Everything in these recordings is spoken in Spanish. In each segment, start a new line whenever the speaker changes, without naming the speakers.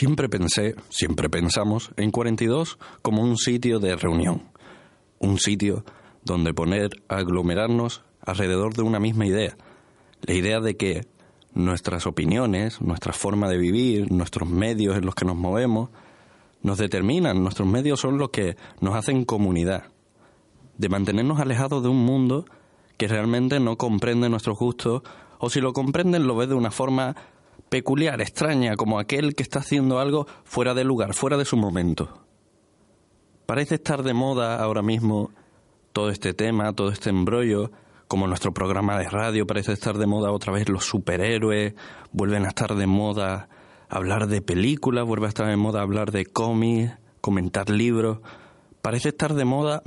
Siempre pensé, siempre pensamos en 42 como un sitio de reunión, un sitio donde poner aglomerarnos alrededor de una misma idea, la idea de que nuestras opiniones, nuestra forma de vivir, nuestros medios en los que nos movemos, nos determinan, nuestros medios son los que nos hacen comunidad, de mantenernos alejados de un mundo que realmente no comprende nuestros gustos o si lo comprenden lo ve de una forma peculiar, extraña, como aquel que está haciendo algo fuera de lugar, fuera de su momento. Parece estar de moda ahora mismo todo este tema, todo este embrollo, como nuestro programa de radio parece estar de moda otra vez los superhéroes, vuelven a estar de moda hablar de películas, vuelve a estar de moda hablar de cómics, comentar libros. Parece estar de moda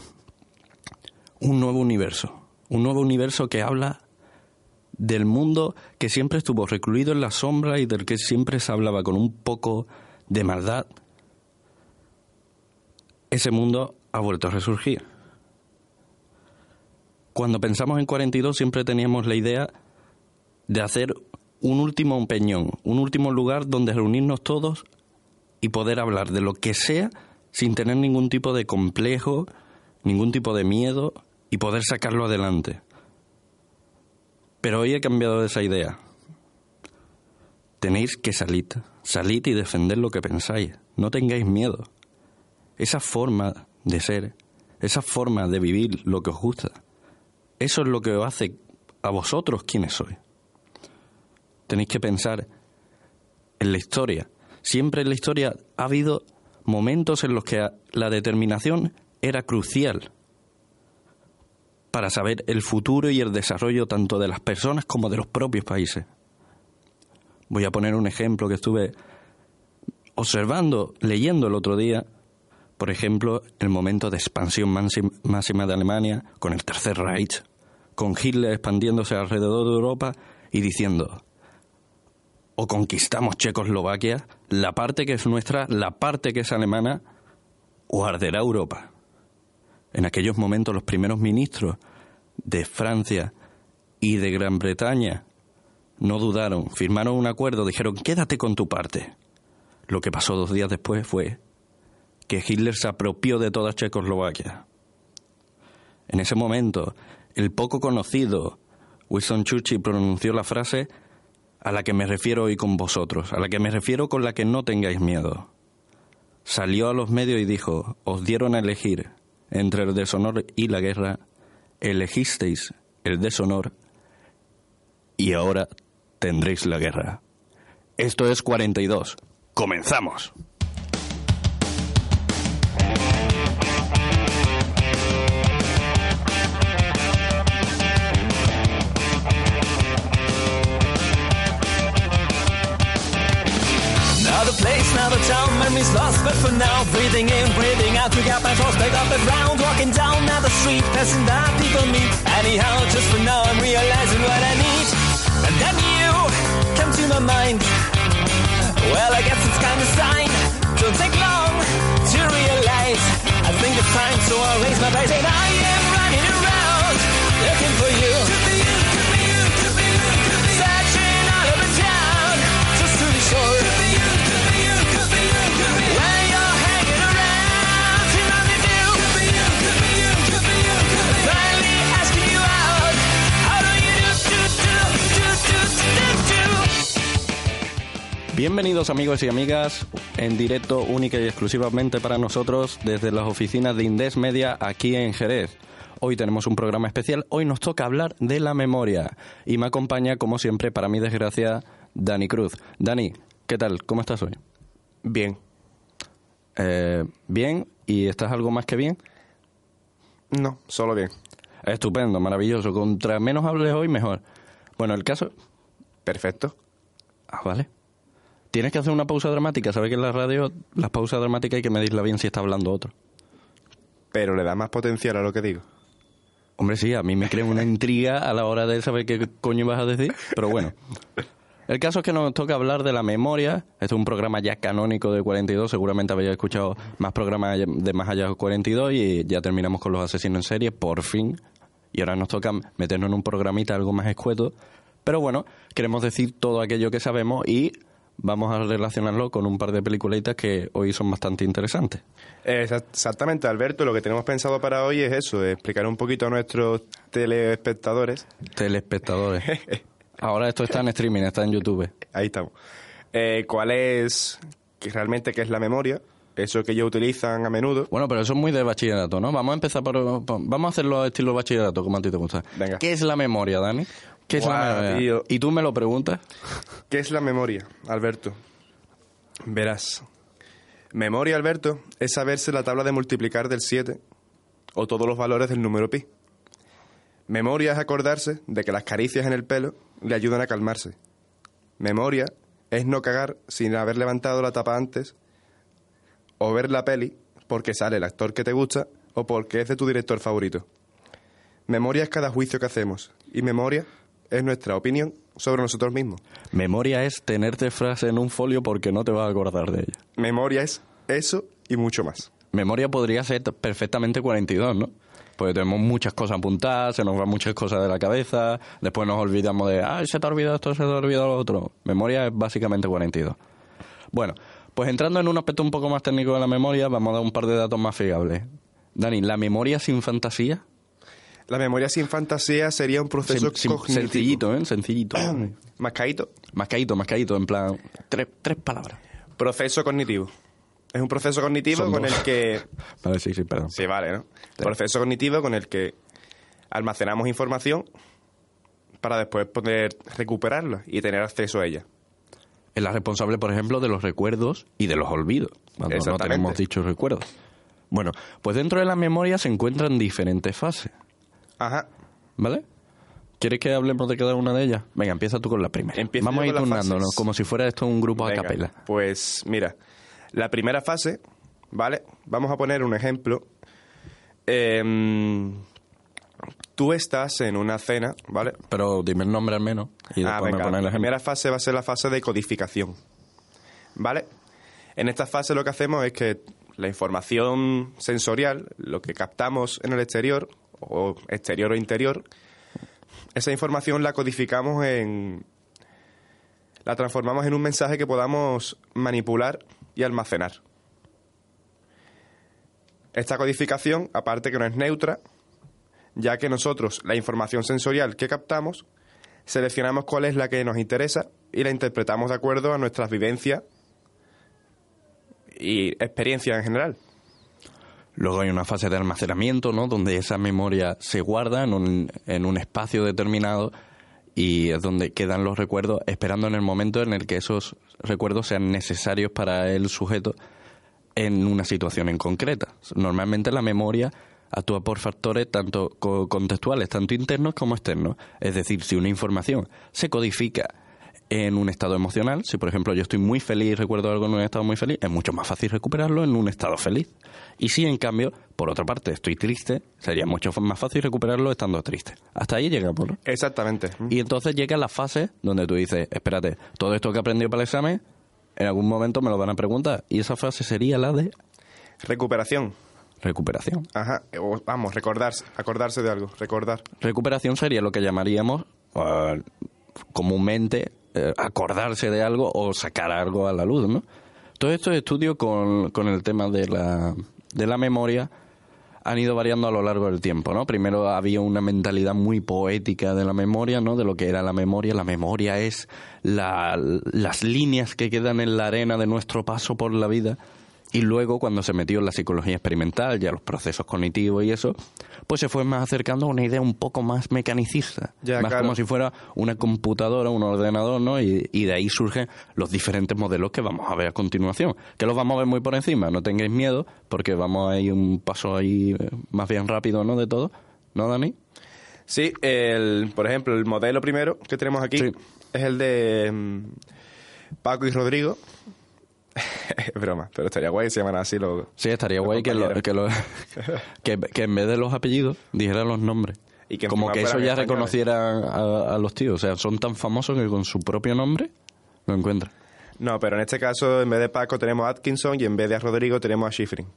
un nuevo universo, un nuevo universo que habla del mundo que siempre estuvo recluido en la sombra y del que siempre se hablaba con un poco de maldad, ese mundo ha vuelto a resurgir. Cuando pensamos en 42 siempre teníamos la idea de hacer un último peñón, un último lugar donde reunirnos todos y poder hablar de lo que sea sin tener ningún tipo de complejo, ningún tipo de miedo y poder sacarlo adelante. Pero hoy he cambiado esa idea. Tenéis que salir, salid y defender lo que pensáis. No tengáis miedo. Esa forma de ser, esa forma de vivir lo que os gusta, eso es lo que os hace a vosotros quienes sois. Tenéis que pensar en la historia. Siempre en la historia ha habido momentos en los que la determinación era crucial para saber el futuro y el desarrollo tanto de las personas como de los propios países. Voy a poner un ejemplo que estuve observando, leyendo el otro día, por ejemplo, el momento de expansión máxima de Alemania con el Tercer Reich, con Hitler expandiéndose alrededor de Europa y diciendo, o conquistamos Checoslovaquia, la parte que es nuestra, la parte que es alemana, o arderá Europa. En aquellos momentos los primeros ministros de Francia y de Gran Bretaña no dudaron, firmaron un acuerdo, dijeron quédate con tu parte. Lo que pasó dos días después fue que Hitler se apropió de toda Checoslovaquia. En ese momento, el poco conocido Winston Churchill pronunció la frase a la que me refiero hoy con vosotros, a la que me refiero con la que no tengáis miedo. Salió a los medios y dijo, os dieron a elegir entre el deshonor y la guerra, elegisteis el deshonor y ahora tendréis la guerra. Esto es 42. Comenzamos. now, out, to get my thoughts back up and round, walking down the street, passing by people meet. Anyhow, just for now, I'm realizing what I need. And then you come to my mind. Well, I guess it's kind of sign. Don't take long to realize. I think it's time, so I raise my voice and I am Bienvenidos amigos y amigas en directo única y exclusivamente para nosotros desde las oficinas de Indes Media aquí en Jerez. Hoy tenemos un programa especial, hoy nos toca hablar de la memoria y me acompaña como siempre para mi desgracia Dani Cruz. Dani, ¿qué tal? ¿Cómo estás hoy?
Bien.
Eh, bien, ¿y estás algo más que bien?
No, solo bien.
Estupendo, maravilloso. Contra menos hables hoy, mejor. Bueno, el caso...
Perfecto.
Ah, vale. Tienes que hacer una pausa dramática. Sabes que en la radio las pausas dramáticas hay que medirla bien si está hablando otro.
Pero le da más potencial a lo que digo.
Hombre, sí, a mí me crea una intriga a la hora de saber qué coño vas a decir. Pero bueno. El caso es que nos toca hablar de la memoria. Este es un programa ya canónico de 42. Seguramente habéis escuchado más programas de más allá de 42 y ya terminamos con los asesinos en serie, por fin. Y ahora nos toca meternos en un programita algo más escueto. Pero bueno, queremos decir todo aquello que sabemos y vamos a relacionarlo con un par de peliculitas que hoy son bastante interesantes.
Exa- Exactamente, Alberto, lo que tenemos pensado para hoy es eso, explicar un poquito a nuestros telespectadores.
Telespectadores. Ahora esto está en streaming, está en YouTube.
Ahí estamos. Eh, ¿Cuál es realmente qué es la memoria? Eso que ellos utilizan a menudo.
Bueno, pero eso es muy de bachillerato, ¿no? Vamos a empezar por... vamos a hacerlo estilo bachillerato, como a ti te gusta.
Venga.
¿Qué es la memoria, Dani? ¿Qué es la memoria?
tío.
Y tú me lo preguntas.
¿Qué es la memoria, Alberto? Verás. Memoria, Alberto, es saberse la tabla de multiplicar del 7 o todos los valores del número pi. Memoria es acordarse de que las caricias en el pelo le ayudan a calmarse. Memoria es no cagar sin haber levantado la tapa antes o ver la peli porque sale el actor que te gusta o porque es de tu director favorito. Memoria es cada juicio que hacemos y memoria es nuestra opinión sobre nosotros mismos.
Memoria es tenerte frase en un folio porque no te vas a acordar de ella.
Memoria es eso y mucho más.
Memoria podría ser perfectamente 42, ¿no? Porque tenemos muchas cosas apuntadas, se nos van muchas cosas de la cabeza, después nos olvidamos de, ah, se te ha olvidado esto, se te ha olvidado lo otro. Memoria es básicamente 42. Bueno, pues entrando en un aspecto un poco más técnico de la memoria, vamos a dar un par de datos más fiables. Dani, ¿la memoria sin fantasía?
La memoria sin fantasía sería un proceso cognitivo.
sencillito, ¿eh? Sencillito.
Mascaíto.
mascaíto, mascaíto, en plan, tres, tres palabras.
Proceso cognitivo. Es un proceso cognitivo
Son
con
dos.
el que...
Vale, sí, sí, perdón.
Sí, vale, ¿no? Proceso cognitivo con el que almacenamos información para después poder recuperarla y tener acceso a ella.
Es la responsable, por ejemplo, de los recuerdos y de los olvidos, cuando no tenemos dichos recuerdos. Bueno, pues dentro de la memoria se encuentran diferentes fases,
Ajá.
¿vale? ¿Quieres que hablemos de cada una de ellas? Venga, empieza tú con la primera. Vamos a ir turnándonos, como si fuera esto un grupo a capela.
Pues mira, la primera fase, ¿vale? Vamos a poner un ejemplo. Em, tú estás en una cena, ¿vale?
Pero dime el nombre al menos y
Ah, venga,
me
la primera fase va a ser la fase de codificación. ¿Vale? En esta fase lo que hacemos es que la información sensorial, lo que captamos en el exterior, o exterior o interior, esa información la codificamos en... la transformamos en un mensaje que podamos manipular y almacenar. Esta codificación, aparte que no es neutra, ya que nosotros la información sensorial que captamos seleccionamos cuál es la que nos interesa y la interpretamos de acuerdo a nuestras vivencias y experiencias en general.
Luego hay una fase de almacenamiento, ¿no? Donde esa memoria se guarda en un, en un espacio determinado y es donde quedan los recuerdos esperando en el momento en el que esos recuerdos sean necesarios para el sujeto en una situación en concreta. Normalmente la memoria actúa por factores tanto co- contextuales, tanto internos como externos. Es decir, si una información se codifica en un estado emocional, si por ejemplo yo estoy muy feliz y recuerdo algo en un estado muy feliz, es mucho más fácil recuperarlo en un estado feliz. Y si en cambio, por otra parte, estoy triste, sería mucho más fácil recuperarlo estando triste. Hasta ahí llegamos, ¿no?
Exactamente.
Y entonces llega la fase donde tú dices, espérate, todo esto que he aprendido para el examen, en algún momento me lo van a preguntar. Y esa frase sería la de
Recuperación.
recuperación.
Ajá. O, vamos, recordarse, acordarse de algo, recordar.
Recuperación sería lo que llamaríamos eh, comúnmente acordarse de algo o sacar algo a la luz, ¿no? Todos estos estudios con, con el tema de la, de la memoria han ido variando a lo largo del tiempo, ¿no? Primero había una mentalidad muy poética de la memoria, ¿no? De lo que era la memoria. La memoria es la- las líneas que quedan en la arena de nuestro paso por la vida. Y luego, cuando se metió en la psicología experimental, ya los procesos cognitivos y eso, pues se fue más acercando a una idea un poco más mecanicista.
Ya,
más
claro.
como si fuera una computadora, un ordenador, ¿no? Y, y de ahí surgen los diferentes modelos que vamos a ver a continuación. Que los vamos a ver muy por encima, no tengáis miedo, porque vamos a ir un paso ahí eh, más bien rápido, ¿no? De todo. ¿No, Dani?
Sí, el, por ejemplo, el modelo primero que tenemos aquí
Sí.
es el de mm, Paco y Rodrigo. Es broma, pero estaría guay si se llaman así los...
Sí, estaría
Los
guay que, lo- que, lo- que, que en vez de los apellidos dijeran los nombres.
Y que
Como que eso ya
españoles.
reconocieran a, a los tíos. O sea, son tan famosos que con su propio nombre lo encuentran.
No, pero en este caso, en vez de Paco tenemos a Atkinson y en vez de a Rodrigo tenemos a Schifrin.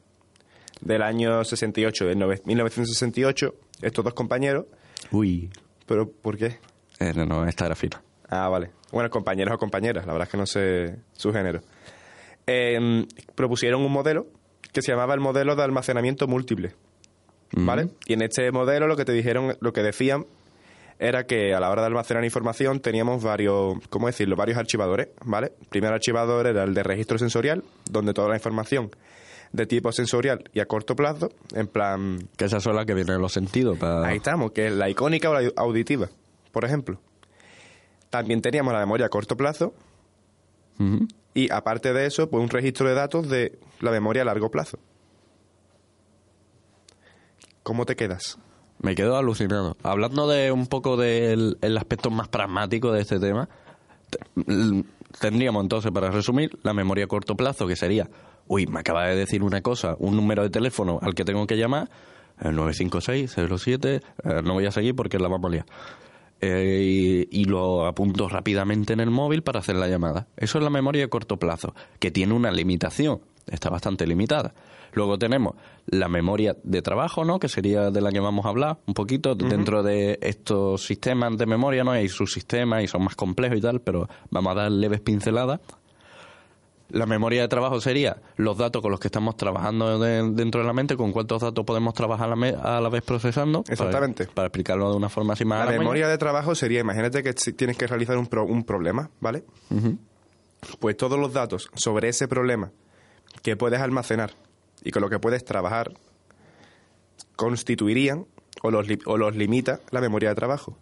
Del año 68, del nove- 1968, estos dos compañeros.
Uy.
¿Pero por qué?
Eh, no, no, esta era fina.
Ah, vale. Bueno, compañeros o compañeras, la verdad es que no sé su género. Eh, propusieron un modelo que se llamaba el modelo de almacenamiento múltiple. ¿Vale? Y en este modelo lo que te dijeron, lo que decían era que a la hora de almacenar información teníamos varios, ¿cómo decirlo? Varios archivadores, ¿vale? El primer archivador era el de registro sensorial, donde toda la información de tipo sensorial y a corto plazo, en plan...
Que esa es la que viene en los sentidos. Para...
Ahí estamos, que es la icónica o la auditiva, por ejemplo. También teníamos la memoria a corto plazo. Y aparte de eso, pues un registro de datos de la memoria a largo plazo. ¿Cómo te quedas?
Me quedo alucinado. Hablando de un poco del el aspecto más pragmático de este tema, tendríamos entonces, para resumir, la memoria a corto plazo, que sería, uy, me acaba de decir una cosa, un número de teléfono al que tengo que llamar, el 956-07, eh, no voy a seguir porque la vamos a. Eh, y, y lo apunto rápidamente en el móvil para hacer la llamada. Eso es la memoria a corto plazo, que tiene una limitación, está bastante limitada. Luego tenemos la memoria de trabajo, ¿no? Que sería de la que vamos a hablar un poquito. Dentro de estos sistemas de memoria, ¿no? Hay subsistemas y son más complejos y tal, pero vamos a dar leves pinceladas. La memoria de trabajo sería los datos con los que estamos trabajando de- dentro de la mente, con cuántos datos podemos trabajar a la, me- a la vez procesando.
Exactamente.
Para, explicarlo de una forma así más
La
la
memoria de trabajo sería, imagínate que tienes que realizar un, pro- un problema, ¿vale? Pues todos los datos sobre ese problema que puedes almacenar y con lo que puedes trabajar constituirían o los, o los limita la memoria de trabajo.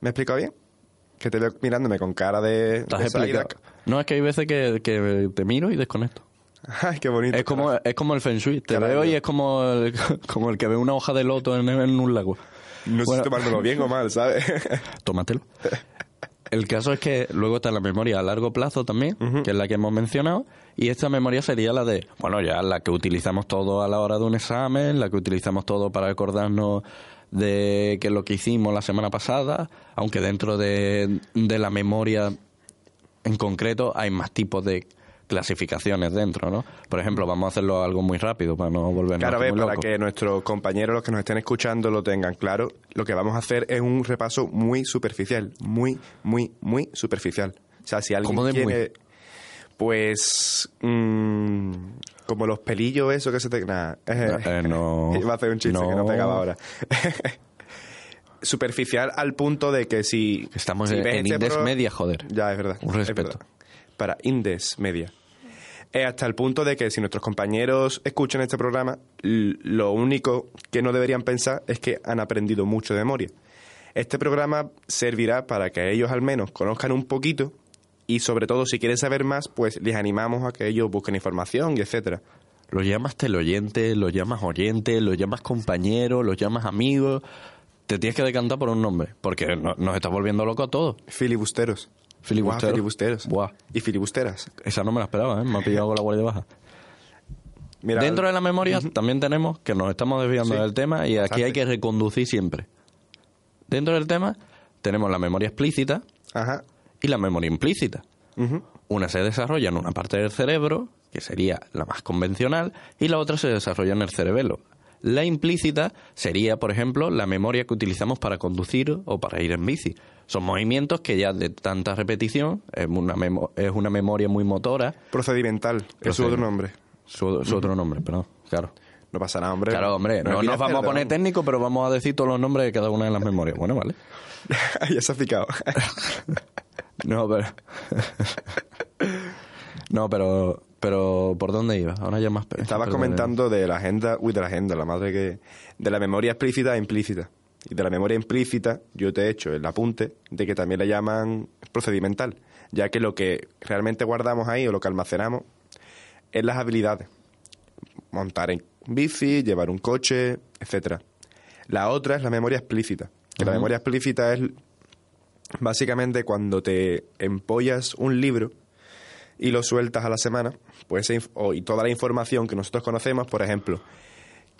¿Me he explicado bien? Que te veo mirándome con cara de...
No, es que hay veces que, que te miro y desconecto.
Ay, qué bonito.
Es como, es como el Feng Shui. Te veo y es como el, como el que ve una hoja de loto en, en un lago.
No sé
Bueno,
si tomármelo bien o mal, ¿sabes?
tómatelo. El caso es que luego está la memoria a largo plazo también, que es la que hemos mencionado, y esta memoria sería la de, bueno, ya la que utilizamos todo a la hora de un examen, la que utilizamos todo para acordarnos de que lo que hicimos la semana pasada, aunque dentro de, de la memoria en concreto hay más tipos de clasificaciones dentro, ¿no? Por ejemplo, vamos a hacerlo algo muy rápido para no volvernos
Claro, a ver,
muy
para
locos.
que nuestros compañeros, los que nos estén escuchando, lo tengan claro, lo que vamos a hacer es un repaso muy superficial, muy, muy, muy superficial. O sea, si alguien
¿Cómo de muy?
Pues, mm, como los pelillos, eso que se te... Nah,
Eh, no.
Iba a hacer un chiste que no pegaba ahora. superficial al punto de que si...
Estamos
si
en, en
este
Indes
pro-
Media, joder.
ya, es verdad.
Un
es
respeto.
verdad. Para Indes Media. Eh, hasta el punto de que si nuestros compañeros escuchan este programa, lo único que no deberían pensar es que han aprendido mucho de memoria. Este programa servirá para que ellos al menos conozcan un poquito y sobre todo si quieren saber más, pues les animamos a que ellos busquen información y etcétera.
Lo llamas teleoyente, lo llamas oyente, lo llamas compañero, lo llamas amigo. Te tienes que decantar por un nombre, porque no- nos estás volviendo loco a todos.
Filibusteros.
Filibusteros. Buah.
Y filibusteras.
Esa no me la esperaba, ¿eh? Me ha pillado con la guardia baja.
Mira,
Dentro de la memoria también tenemos, que nos estamos desviando
Sí.
del tema, y aquí hay que reconducir siempre. Dentro del tema tenemos la memoria explícita
Ajá.
Y la memoria implícita. Una se desarrolla en una parte del cerebro, que sería la más convencional, y la otra se desarrolla en el cerebelo. La implícita sería, por ejemplo, la memoria que utilizamos para conducir o para ir en bici. Son movimientos que ya de tanta repetición, es una, memo- es una memoria muy motora,
Procedimental. Es su otro nombre.
su, su otro nombre, perdón, claro.
No pasa nada, hombre.
Claro, hombre, no, nos vamos a poner técnicos, pero vamos a decir todos los nombres de cada una de las memorias. Bueno, vale.
ya se ha picado.
No, pero... no, pero... Pero, ¿por dónde iba? Ahora ya más...
Estabas comentando de la agenda, uy, de la agenda, la madre que... De la memoria explícita e implícita. Y de la memoria implícita, yo te he hecho el apunte de que también le llaman procedimental, ya que lo que realmente guardamos ahí o lo que almacenamos es las habilidades. Montar en bici, llevar un coche, etcétera. La otra es la memoria explícita. Que la memoria explícita es básicamente cuando te empollas un libro y lo sueltas a la semana, pues y toda la información que nosotros conocemos, por ejemplo,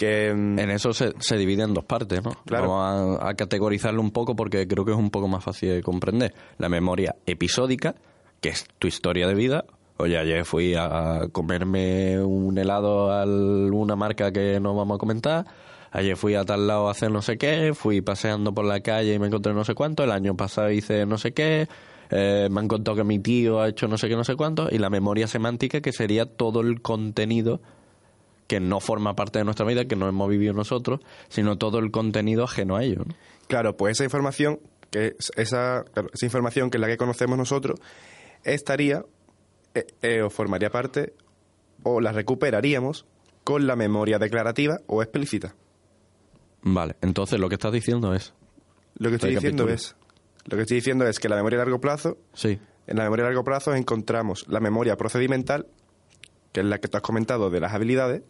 que mm,
En eso se, se divide en dos partes, ¿no?
Claro.
Vamos a, a categorizarlo un poco porque creo que es un poco más fácil de comprender. La memoria episódica, que es tu historia de vida. Oye, ayer fui a comerme un helado a una marca que no vamos a comentar. Ayer fui a tal lado a hacer no sé qué, fui paseando por la calle y me encontré no sé cuánto, el año pasado hice no sé qué, eh, me han contado que mi tío ha hecho no sé qué, no sé cuánto, y la memoria semántica que sería todo el contenido que no forma parte de nuestra vida, que no hemos vivido nosotros, sino todo el contenido ajeno a ello.
Claro, pues esa información, que es- esa, esa información que es la que conocemos nosotros, estaría eh, eh, o formaría parte o la recuperaríamos con la memoria declarativa o explícita.
Vale, entonces lo que estás diciendo es...
Lo que estoy diciendo es lo que estoy diciendo es que la memoria a largo plazo,
Sí,
en la memoria a largo plazo encontramos la memoria procedimental, que es la que tú has comentado de las habilidades,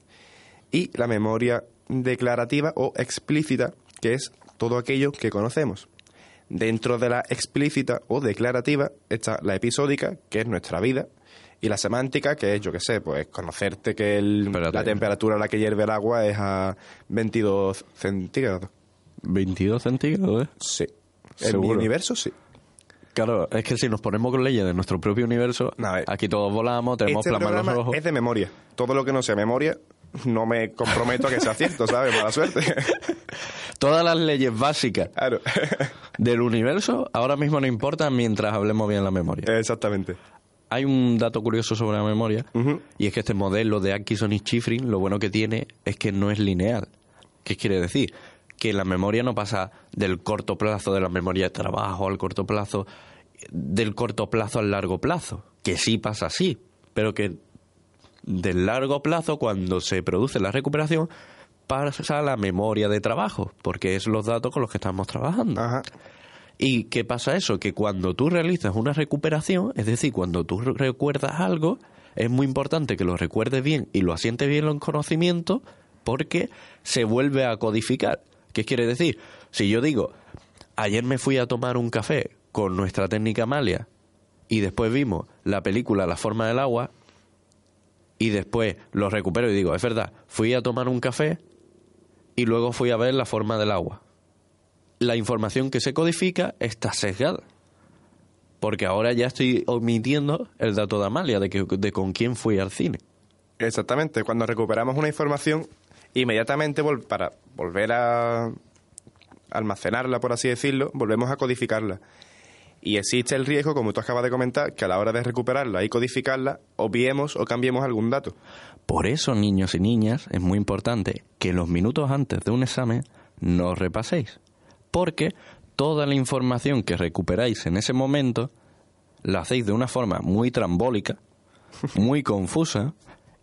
y la memoria declarativa o explícita, que es todo aquello que conocemos. Dentro de la explícita o declarativa está la episódica, que es nuestra vida, y la semántica, que es, yo qué sé, pues conocerte que el- la temperatura a la que hierve el agua es a 22 centígrados.
22 centígrados, ¿eh?
Sí. En mi
Seguro.
universo, sí.
Claro, es que si nos ponemos con leyes de nuestro propio universo, aquí todos volamos, tenemos
Este
plasmas en los ojos.
es de memoria. Todo lo que no sea memoria, no me comprometo a que sea cierto, ¿sabes? Mala suerte.
Todas las leyes básicas
claro.
del universo ahora mismo no importan mientras hablemos bien la memoria.
Exactamente.
Hay un dato curioso sobre la memoria y es que este modelo de Atkinson y Schifrin lo bueno que tiene es que no es lineal. ¿Qué quiere decir? Que la memoria no pasa del corto plazo de la memoria de trabajo al corto plazo, del corto plazo al largo plazo, que sí pasa así, pero que del largo plazo, cuando se produce la recuperación, pasa a la memoria de trabajo, porque es los datos con los que estamos trabajando.
Ajá.
¿Y qué pasa eso? Que cuando tú realizas una recuperación, es decir, cuando tú re- recuerdas algo, es muy importante que lo recuerdes bien y lo asientes bien en conocimiento porque se vuelve a codificar. ¿Qué quiere decir? Si yo digo, ayer me fui a tomar un café con nuestra técnica Amalia y después vimos la película La forma del agua y después lo recupero y digo, es verdad, fui a tomar un café y luego fui a ver la forma del agua la información que se codifica está sesgada. Porque ahora ya estoy omitiendo el dato de Amalia, de, que, de con quién fui al cine.
Exactamente. Cuando recuperamos una información, inmediatamente vol- para volver a almacenarla, por así decirlo, volvemos a codificarla. Y existe el riesgo, como tú acabas de comentar, que a la hora de recuperarla y codificarla, obviemos o cambiemos algún dato.
Por eso, niños y niñas, es muy importante que los minutos antes de un examen no repaséis. Porque toda la información que recuperáis en ese momento la hacéis de una forma muy trambólica, muy confusa,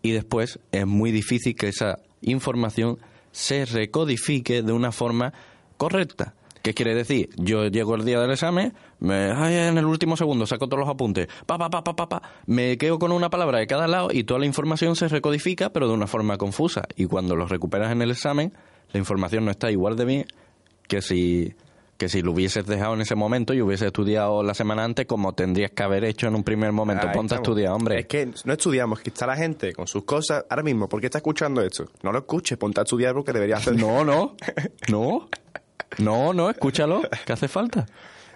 y después es muy difícil que esa información se recodifique de una forma correcta. ¿Qué quiere decir? Yo llego el día del examen, me, ay, en el último segundo saco todos los apuntes, pa, pa, pa, pa, pa, pa, me quedo con una palabra de cada lado y toda la información se recodifica, pero de una forma confusa. Y cuando lo recuperas en el examen, la información no está igual de bien que si que si lo hubieses dejado en ese momento y hubieses estudiado la semana antes como tendrías que haber hecho en un primer momento.
Ahí
Ponte a estudiar, hombre.
Es que no estudiamos, que está la gente con sus cosas. Ahora mismo, ¿por qué está escuchando esto? No lo escuches, ponte a estudiar porque debería hacer.
No, no, no, no, no, escúchalo, que hace falta.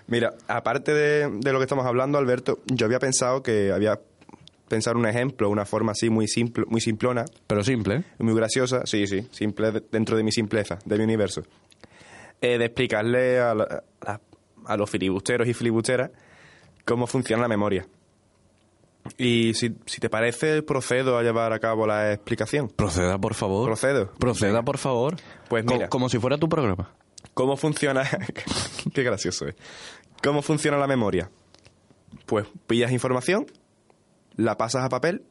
Mira, aparte de, de lo que estamos hablando, Alberto, yo había pensado que había pensado un ejemplo, una forma así muy simple, muy simplona,
Pero simple,
muy graciosa, sí, sí, simple de- dentro de mi simpleza, de mi universo, eh, de explicarle a, la- a- a los filibusteros y filibusteras cómo funciona la memoria. Y si, si te parece, procedo a llevar a cabo la explicación.
Proceda, por favor.
Procedo.
Proceda, por favor.
Pues
Co-
mira.
como si fuera tu programa.
¿Cómo funciona? Qué gracioso es. ¿Cómo funciona la memoria? Pues pillas información, la pasas a papel,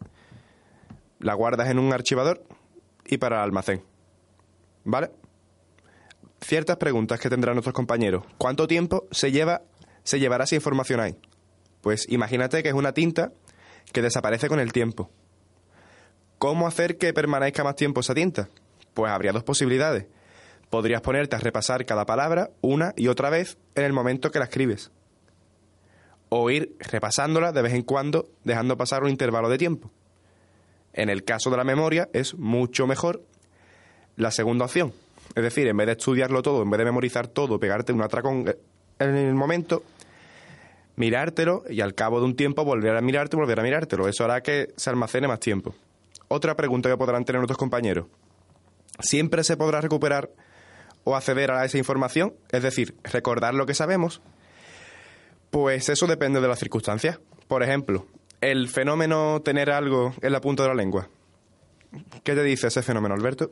la guardas en un archivador y para el almacén. ¿Vale? Ciertas preguntas que tendrán nuestros compañeros. ¿Cuánto tiempo se lleva se llevará esa información ahí? Pues imagínate que es una tinta que desaparece con el tiempo. ¿Cómo hacer que permanezca más tiempo esa tinta? Pues habría dos posibilidades. Podrías ponerte a repasar cada palabra una y otra vez en el momento que la escribes. O ir repasándola de vez en cuando, dejando pasar un intervalo de tiempo. En el caso de la memoria es mucho mejor la segunda opción. Es decir, en vez de estudiarlo todo, en vez de memorizar todo, pegarte un atracón eh, en el momento, mirártelo y al cabo de un tiempo volver a mirarte y volver a mirártelo. Eso hará que se almacene más tiempo. Otra pregunta que podrán tener nuestros compañeros. siempre se podrá recuperar o acceder a esa información, es decir, recordar lo que sabemos, pues eso depende de las circunstancias. Por ejemplo, el fenómeno tener algo en la punta de la lengua. ¿Qué te dice ese fenómeno, Alberto?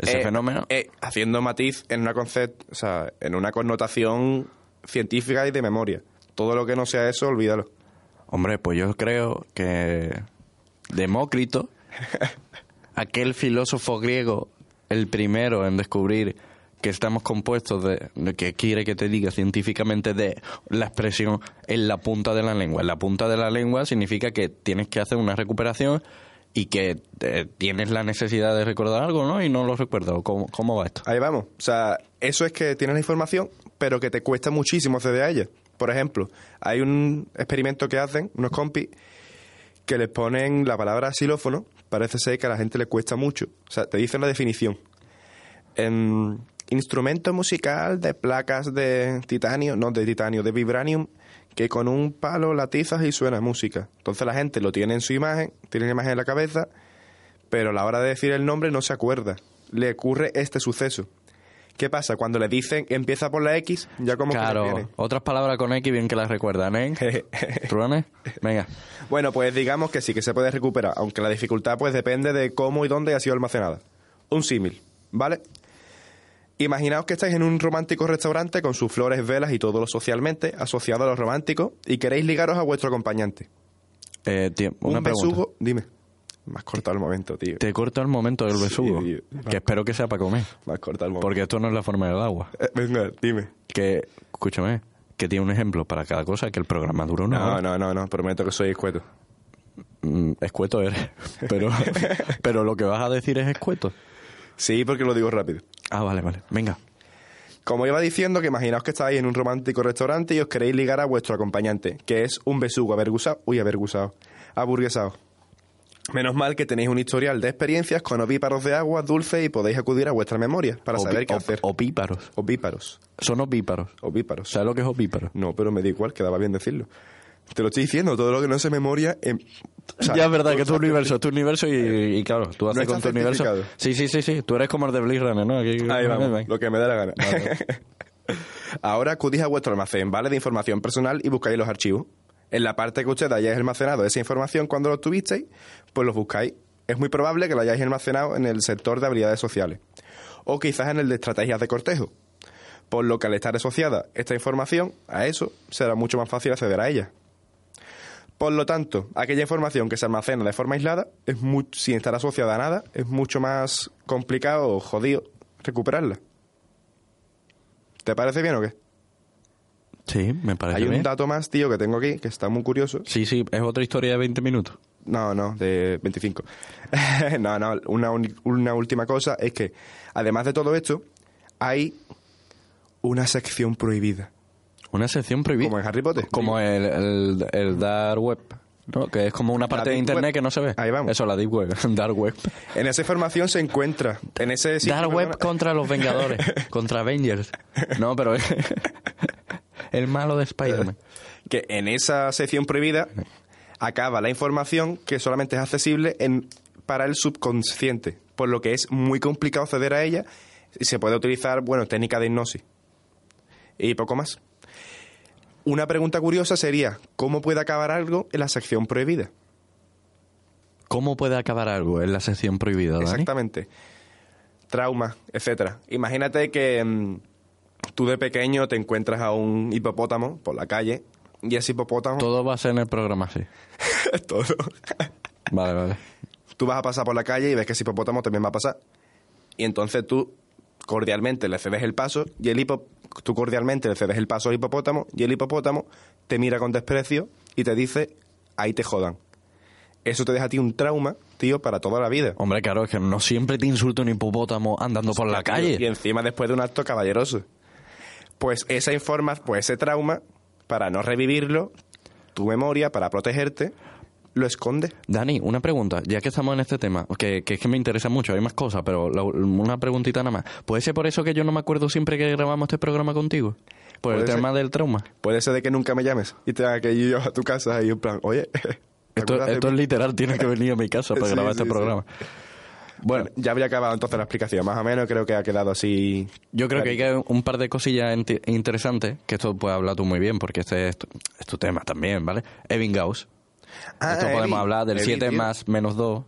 Ese
Eh,
fenómeno.
eh, haciendo matiz en una concept, o sea, en una connotación científica y de memoria. Todo lo que no sea eso, olvídalo.
Hombre, pues yo creo que Demócrito, aquel filósofo griego, el primero en descubrir que estamos compuestos de, de que quiere que te diga científicamente de la expresión en la punta de la lengua. En la punta de la lengua significa que tienes que hacer una recuperación y que eh, tienes la necesidad de recordar algo, ¿no? Y no lo recuerdas. ¿O ¿Cómo, ¿Cómo va esto?
Ahí vamos. O sea, eso es que tienes la información, pero que te cuesta muchísimo acceder a ella. Por ejemplo, hay un experimento que hacen unos compis que les ponen la palabra xilófono. Parece ser que a la gente le cuesta mucho. O sea, te dicen la definición. En instrumento musical de placas de titanio, no de titanio, de vibranium, que con un palo latizas y suena música. Entonces la gente lo tiene en su imagen, tiene la imagen en la cabeza, pero a la hora de decir el nombre no se acuerda. Le ocurre este suceso. ¿Qué pasa? Cuando le dicen empieza por la X, ya como que le
Claro, otras palabras con X bien que las recuerdan, ¿eh? ¿Truanes? Venga.
Bueno, pues digamos que sí, que se puede recuperar, aunque la dificultad pues depende de cómo y dónde ha sido almacenada. Un símil, ¿vale? Imaginaos que estáis en un romántico restaurante con sus flores, velas y todo lo socialmente asociado a lo romántico y queréis ligaros a vuestro acompañante.
Eh, tío, una
un
pregunta.
besugo, dime. Me has cortado el momento, tío.
Te corto el momento del besugo. que espero que sea para comer.
Me has cortado el momento.
Porque esto no es la forma del agua.
Eh, venga, dime.
Que, escúchame, que tiene un ejemplo para cada cosa, que el programa dura una
No,
hora.
no, no, no, prometo que soy escueto.
Mm, escueto eres. Pero, pero lo que vas a decir es escueto.
Sí, porque lo digo rápido.
Ah, vale, vale. Venga.
Como iba diciendo, que imaginaos que estáis en un romántico restaurante y os queréis ligar a vuestro acompañante, que es un besugo avergusado. Uy, avergusado. Aburguesado. Menos mal que tenéis un historial de experiencias con ovíparos de agua dulce y podéis acudir a vuestra memoria para
Opi-
saber qué
op-
hacer.
Opíparos.
Ovíparos.
Son opíparos.
Ovíparos.
¿Sabes lo que es opíparo?
No, pero me da igual, quedaba bien decirlo. Te lo estoy diciendo, todo lo que no se memoria... em- o sea,
ya es verdad que es tu universo, es tu universo y, y claro, tú haces con tu universo. Sí, sí, sí, sí. Tú eres como el de Blade Runner, ¿no? Aquí-
Ahí vamos,
Ven.
lo que me da la gana. Ahora acudís a vuestro almacén, ¿vale? De información personal y buscáis los archivos. En la parte que usted hayáis almacenado esa información cuando lo tuvisteis, pues los buscáis. Es muy probable que lo hayáis almacenado en el sector de habilidades sociales. O quizás en el de estrategias de cortejo. Por lo que al estar asociada esta información a eso, será mucho más fácil acceder a ella. Por lo tanto, aquella información que se almacena de forma aislada, es mu- sin estar asociada a nada, es mucho más complicado o jodido recuperarla. ¿Te parece bien o qué?
Sí, me parece
Hay un
bien.
dato más, tío, que tengo aquí, que está muy curioso.
Sí, sí, es otra historia de 20 minutos.
No, no, de 25. no, no, una, una última cosa es que, además de todo esto, hay una sección prohibida.
Una sección prohibida.
Como en Harry Potter.
Como el, el, el Dark Web, ¿no? Que es como una parte de Internet
Web.
que no se ve.
Ahí vamos.
Eso, la Deep Web. Dark Web.
En esa información se encuentra, en ese
Dark Web
perdona,
contra los Vengadores. contra Avengers. No, pero el malo de Spider-Man.
que en esa sección prohibida acaba la información que solamente es accesible en, para el subconsciente, por lo que es muy complicado acceder a ella y se puede utilizar, bueno, técnica de hipnosis y poco más. Una pregunta curiosa sería, ¿cómo puede acabar algo en la sección prohibida?
¿Cómo puede acabar algo en la sección prohibida, Dani?
Exactamente. Trauma, etcétera. Imagínate que mm, tú de pequeño te encuentras a un hipopótamo por la calle y ese hipopótamo...
Todo va a ser en el programa, sí.
todo.
Vale, vale.
tú vas a pasar por la calle y ves que ese hipopótamo también va a pasar. Y entonces tú cordialmente le cedes el paso y el hipo tú cordialmente le cedes el paso al hipopótamo y el hipopótamo te mira con desprecio y te dice, ahí te jodan. Eso te deja a ti un trauma, tío, para toda la vida.
Hombre, claro, es que no siempre te insulta un hipopótamo andando por la calle.
Y encima después de un acto caballeroso. Pues esa informa, pues ese trauma, para no revivirlo, tu memoria, para protegerte, lo esconde.
Dani, una pregunta, ya que estamos en este tema, que, que es que me interesa mucho, hay más cosas, pero la- una preguntita nada más. ¿Puede ser por eso que yo no me acuerdo siempre que grabamos este programa contigo? Por el
ser.
tema del trauma.
Puede ser de que nunca me llames y tenga que ir yo a tu casa y en plan, oye, ¿te
Esto, esto es literal, tienes que venir a mi casa para
Sí,
grabar
sí,
este
sí.
programa. Bueno.
ya habría acabado entonces la explicación. Más o menos creo que ha quedado así.
Yo creo que hay que un par de cosillas interesantes, que esto puedes hablar tú muy bien, porque este es tu, es tu tema también, ¿vale? Evin Gauss.
Ah,
esto podemos
Evi.
hablar del
Evi,
7
tío.
más menos 2.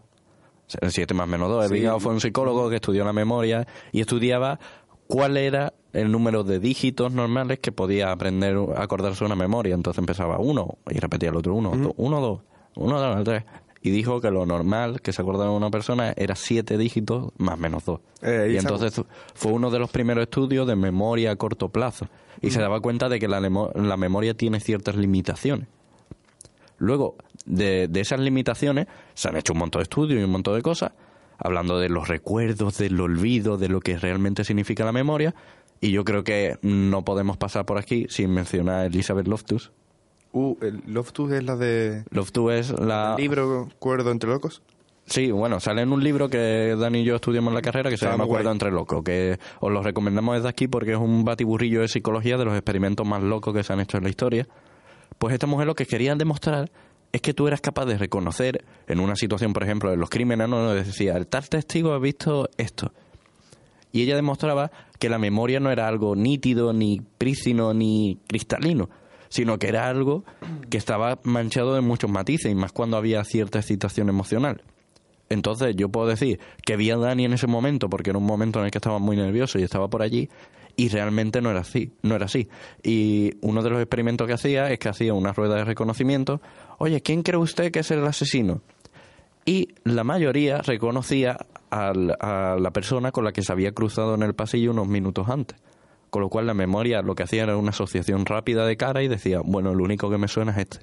El 7 más menos 2. Evin
Sí.
Gauss fue un psicólogo que estudió la memoria y estudiaba cuál era el número de dígitos normales que podía aprender a acordarse una memoria. Entonces empezaba uno y repetía el otro uno, do- uno, dos, uno, dos, tres. Y dijo que lo normal que se acordaba una persona era siete dígitos más menos dos.
Eh,
y entonces fue uno de los primeros estudios de memoria a corto plazo. Y se daba cuenta de que la, la memoria tiene ciertas limitaciones. Luego, de, de esas limitaciones, se han hecho un montón de estudios y un montón de cosas, hablando de los recuerdos, del olvido, de lo que realmente significa la memoria. Y yo creo que no podemos pasar por aquí sin mencionar a Elizabeth Loftus.
Uh, to es la de.
Loftus es la...
el libro Cuerdo entre locos.
Sí, bueno, sale en un libro que Dani y yo estudiamos en la carrera que se
Está
llama. Acuerdo entre locos, que os lo recomendamos desde aquí porque es un batiburrillo de psicología de los experimentos más locos que se han hecho en la historia. Pues esta mujer lo que quería demostrar es que tú eras capaz de reconocer en una situación, por ejemplo, de los crímenes, no decía, el tal testigo ha visto esto. Y ella demostraba que la memoria no era algo nítido, ni prístino, ni cristalino, sino que era algo que estaba manchado de muchos matices, y más cuando había cierta excitación emocional. Entonces yo puedo decir que vi a Dani en ese momento porque era un momento en el que estaba muy nervioso y estaba por allí y realmente no era así, no era así. Y uno de los experimentos que hacía es que hacía una rueda de reconocimiento. Oye, ¿quién cree usted que es el asesino? Y la mayoría reconocía al- a la persona con la que se había cruzado en el pasillo unos minutos antes. Con lo cual la memoria lo que hacía era una asociación rápida de cara y decía, bueno, el único que me suena es este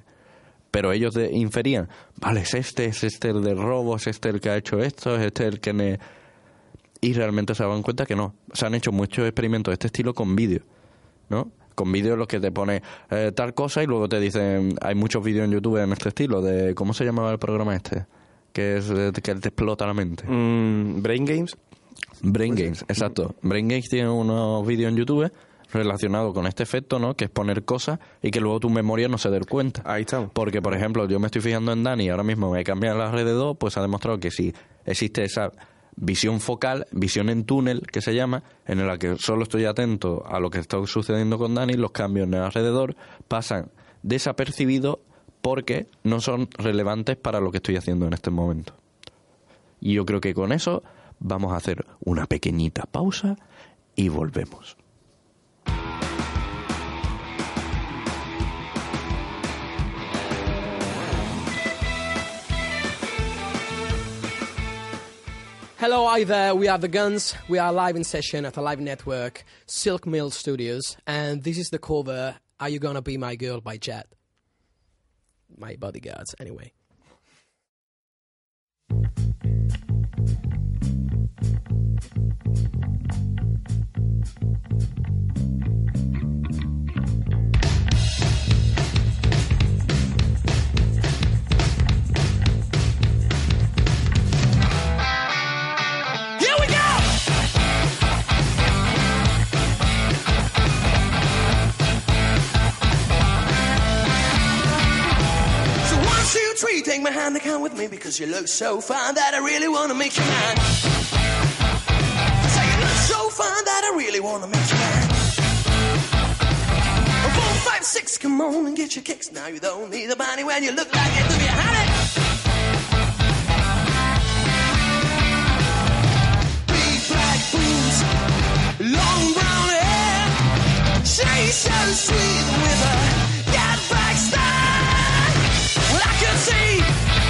pero ellos inferían, vale, es este, es este el del robo, es este el que ha hecho esto, es este el que me... Y realmente se daban cuenta que no. Se han hecho muchos experimentos de este estilo con vídeo, ¿no? Con vídeos los que te pone eh, tal cosa y luego te dicen, hay muchos vídeos en YouTube en este estilo, de, ¿cómo se llamaba el programa este? Que es eh, que te explota la mente.
Mm, Brain Games.
Brain Games, exacto. Brain Games tiene unos vídeos en YouTube relacionados con este efecto, ¿no? Que es poner cosas y que luego tu memoria no se dé cuenta.
Ahí estamos.
Porque, por ejemplo, yo me estoy fijando en Dani y ahora mismo me he cambiado la red de dos, pues ha demostrado que si existe esa visión focal, visión en túnel, que se llama, en la que solo estoy atento a lo que está sucediendo con Dani, los cambios en el alrededor pasan desapercibidos porque no son relevantes para lo que estoy haciendo en este momento. Y yo creo que con eso vamos a hacer una pequeñita pausa y volvemos.
Hello, hi there. We are the Guns. We are live in session at a live network, Silk Mill Studios, and this is the cover "Are You Gonna Be My Girl" by Jet. My bodyguards, anyway. Because you look so fine that I really wanna make you mine. Say you look so fine that I really wanna make you mine. Oh, four, five, six, come on and get your kicks. Now you don't need a body when you look like it. Do you honey? Big black boots, long brown hair. She's so sweet with a cat back style. Well, I could see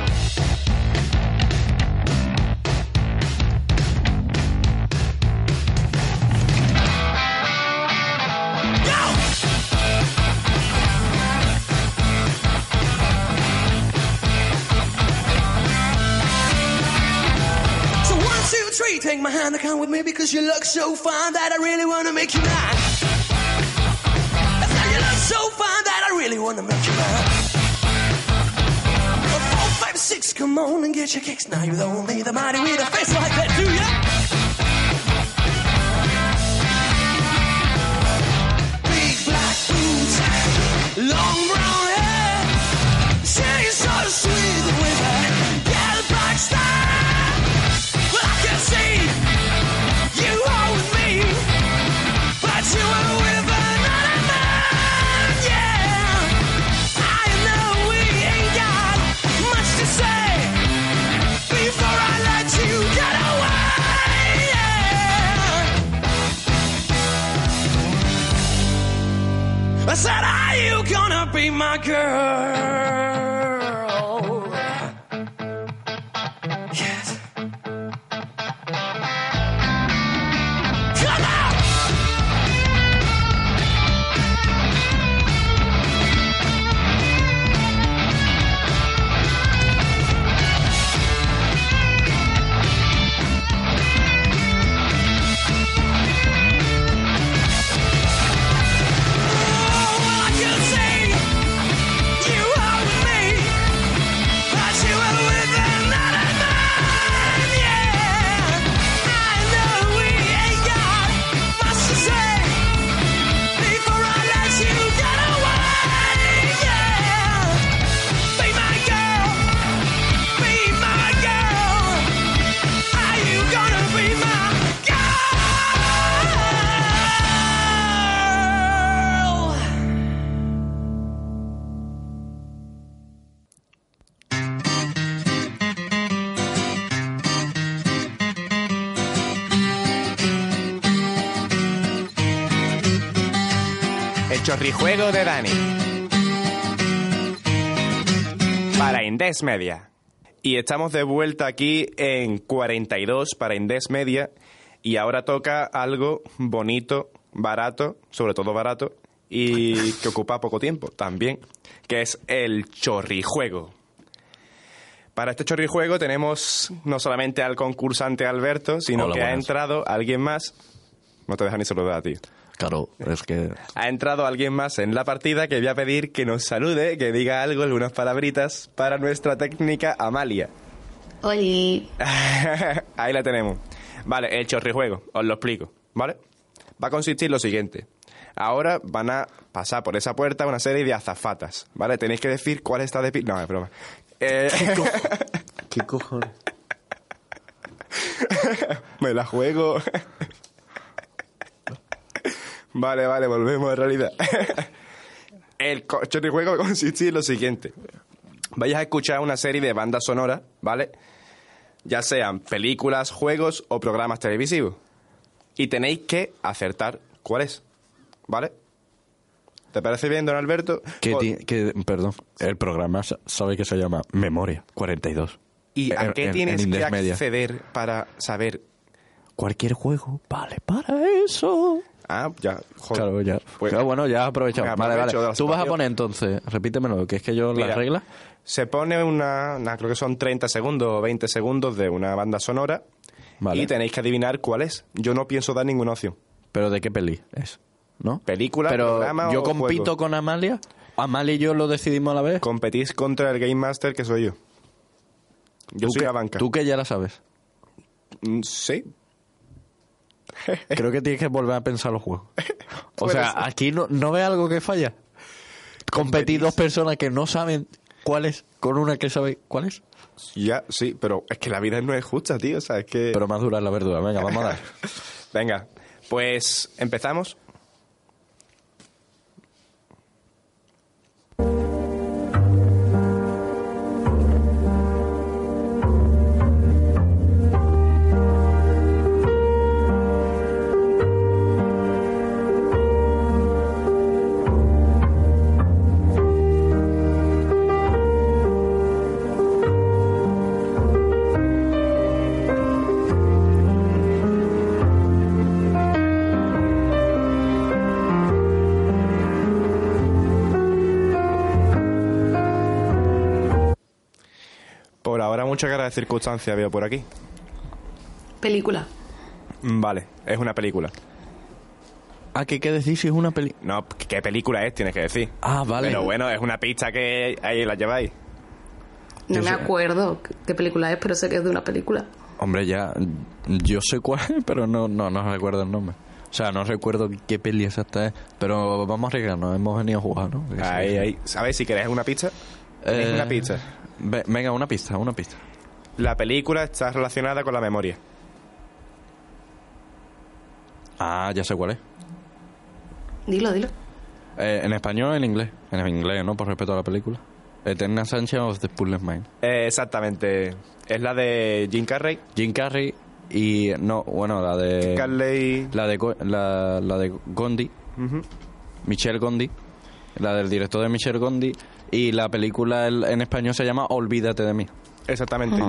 take my hand and come with me because you look so fine that I really wanna make you mine. I said you look so fine that I really wanna make you mine. Four, five, six, come on and get your kicks. Now you're the only the mighty with a face like that, do ya? Big black boots, long my girl?
Chorrijuego de Dani. Para Indes Media. Y estamos de vuelta aquí en 42 para Indes Media. Y ahora toca algo bonito, barato, sobre todo barato, y que ocupa poco tiempo también, que es el chorrijuego. Para este chorrijuego tenemos no solamente al concursante Alberto, sino
Hola,
que ha entrado alguien más. No te deja ni saludar a ti.
Claro, es que
Ha entrado alguien más en la partida que voy a pedir que nos salude, que diga algo, algunas palabritas para nuestra técnica Amalia.
Oli.
Ahí la tenemos. Vale, el chorrijuego, os lo explico, ¿vale? Va a consistir en lo siguiente. Ahora van a pasar por esa puerta una serie de azafatas, ¿vale? Tenéis que decir cuál está de. No, es broma. Eh,
¿Qué cojones?
me la juego. Vale, vale, volvemos a realidad. El chorrijuego consistir en lo siguiente. Vais a escuchar una serie de bandas sonoras, ¿vale? Ya sean películas, juegos o programas televisivos. Y tenéis que acertar cuál es, ¿vale? ¿Te parece bien, don Alberto?
Que,
O-
ti- que- perdón, el programa sa- sabe que se llama Memoria 42.
¿Y a
En-
qué
en-
tienes
en
que
Media.
acceder para saber?
Cualquier juego vale para eso.
Ah, ya, joder.
Claro, ya.
Pues-
Claro, bueno, ya.
Venga,
vale, vale. Tú vas a poner entonces, repítemelo, que es que yo
Mira,
las reglas.
Se pone una, una- creo que son 30 segundos o 20 segundos de una banda sonora
Vale.
y tenéis que adivinar cuál es. Yo no pienso dar ninguna opción.
Pero ¿de qué peli es? ¿No?
Película,
Pero
programa
yo
o
compito
juego.
con Amalia. Amalia y yo lo decidimos a la vez.
Competís contra el Game Master que soy yo. Yo
Tú
soy
que-
la banca.
Tú que ya la sabes.
Mm, Sí.
Creo que tienes que volver a pensar los juegos. O sea,
ser.
aquí no, no ve algo que falla. Competir dos personas que no saben cuál es con una que sabe cuál es.
Ya, sí, pero es que la vida no es justa, tío. O sea, es que...
Pero más dura es la verdura. Venga, vamos a dar.
Venga, pues empezamos. De circunstancia veo por aquí.
Película.
Mm, Vale, es una película.
Ah, ¿qué, qué decís si es una peli?
No, ¿qué película es? Tienes que decir.
Ah, vale.
Pero bueno, es una pista que ahí la lleváis.
No
Yo
me
sé.
acuerdo qué película es, pero sé que es de una película.
Hombre, ya, yo sé cuál es, pero no, no, no recuerdo el nombre. O sea, no recuerdo qué peli exacta es, pero vamos a arriesgarnos, hemos venido a jugar, ¿no? Que
Ahí,
sí.
ahí. ¿Sabes si queréis una pista?
Eh,
una pista.
ve- venga, una pista, una pista.
La película está relacionada con la memoria.
Ah, ya sé cuál es.
Dilo, dilo.
Eh, ¿En español o en inglés? En inglés, ¿no? Por respeto a la película. Eterna Sunshine of the Spotless Mind.
Eh, exactamente. Es la de Jim Carrey.
Jim Carrey y... No, bueno, la de...
Carley.
La de, la, la de Gondi. Michelle Gondi, la del director de Michelle Gondi, y la película el- en español se llama Olvídate de mí.
Exactamente.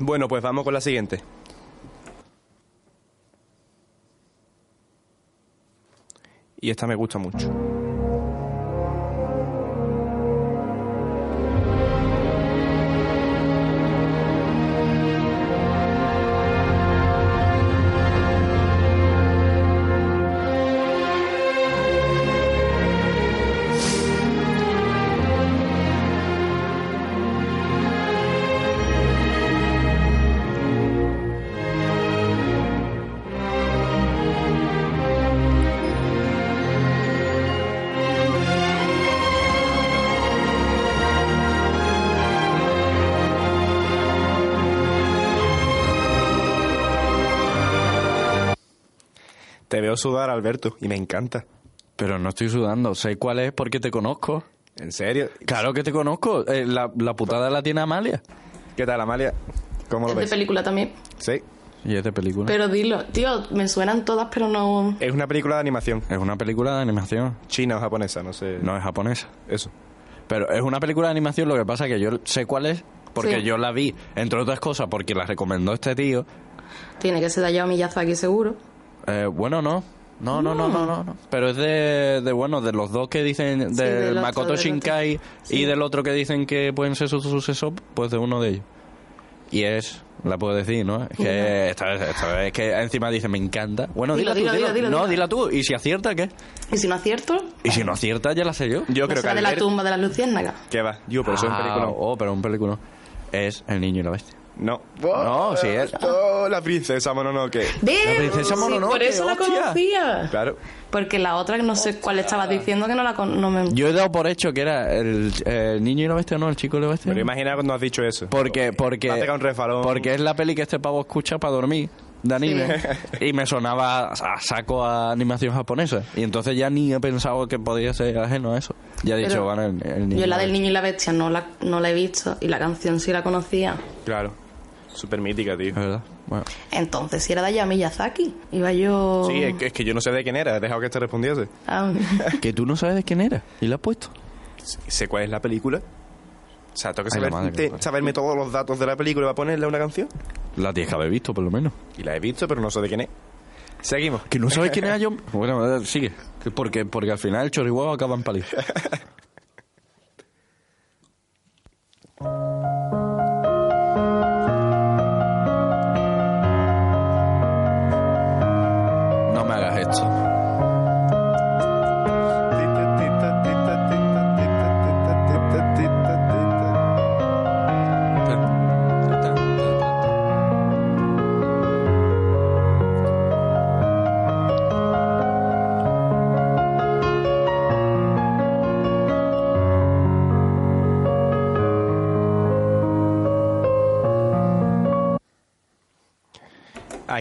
Bueno, pues vamos con la siguiente. Y esta me gusta mucho. Sudar, Alberto, y me encanta.
Pero no estoy sudando, sé cuál es porque te conozco.
¿En serio?
Claro que te conozco, eh, la, la putada la tiene Amalia.
¿Qué tal, Amalia? ¿Cómo lo
Es de
ves?
película también.
Sí.
Y es de película.
Pero dilo, tío, me suenan todas, pero no.
Es una película de animación.
Es una película de animación,
China o japonesa, no sé.
no es japonesa.
Eso.
Pero es una película de animación, lo que pasa es que yo sé cuál es porque
Sí.
yo la vi, entre otras cosas, porque la recomendó este tío.
Tiene que ser de Hayao Miyazaki, seguro.
Eh, bueno, no. No, no, no, no, no, no. Pero es de, de, bueno, de los dos que dicen,
Sí,
de
del otro,
Makoto
del otro.
Shinkai y
Sí.
del otro que dicen que pueden ser su sucesor, pues de uno de ellos. Y es, la puedo decir, ¿no? Es que esta vez, esta vez es que encima dice, me encanta. Bueno,
Dilo,
dila, tú, dila.
dilo,
no, dila tú. Y si acierta, ¿qué?
Y si no acierto,
Y si no acierta, ya la sé yo.
Yo
no
creo que
de la tumba de las luciérnagas.
¿Qué va? Yo, pero eso es un
Ah,
película.
Oh, pero un película. Es El Niño y la Bestia.
No.
No, sí es.
Oh, la princesa Mononoke.
La princesa
Sí,
Mononoke,
Por eso la
hostia.
conocía.
Claro.
Porque la otra, no sé cuál estabas diciendo, que no la con- no me...
Yo he dado por hecho que era el, el Niño y la Bestia, no, el Chico y la Bestia.
Pero imagina cuando has dicho eso.
Porque, porque,
un refalón.
porque es la peli que este pavo escucha para dormir de anime y me sonaba a saco a animación japonesa y entonces ya ni he pensado que podía ser ajeno a eso ya he dicho bueno el, el niño
Yo la del niño y la bestia no la, no la he visto y la canción sí la conocía.
Claro. Súper mítica, tío.
es verdad bueno
Entonces, si era de Hayao Miyazaki, iba yo...
Sí, es que, es que yo no sé de quién era. He dejado que te respondiese.
Ah,
que tú no sabes de quién era y la has puesto
Sé cuál es la película. O sea, tengo que
Ay, la
saber,
madre que
te-
me parió.
saberme todos los datos de la película para ponerle una canción.
la tienes que haber visto por lo menos
Y la he visto, pero no sé de quién es. Seguimos.
que no sabes quién es yo bueno eh, sigue Que porque porque al final el chorihuevo acaba en paliza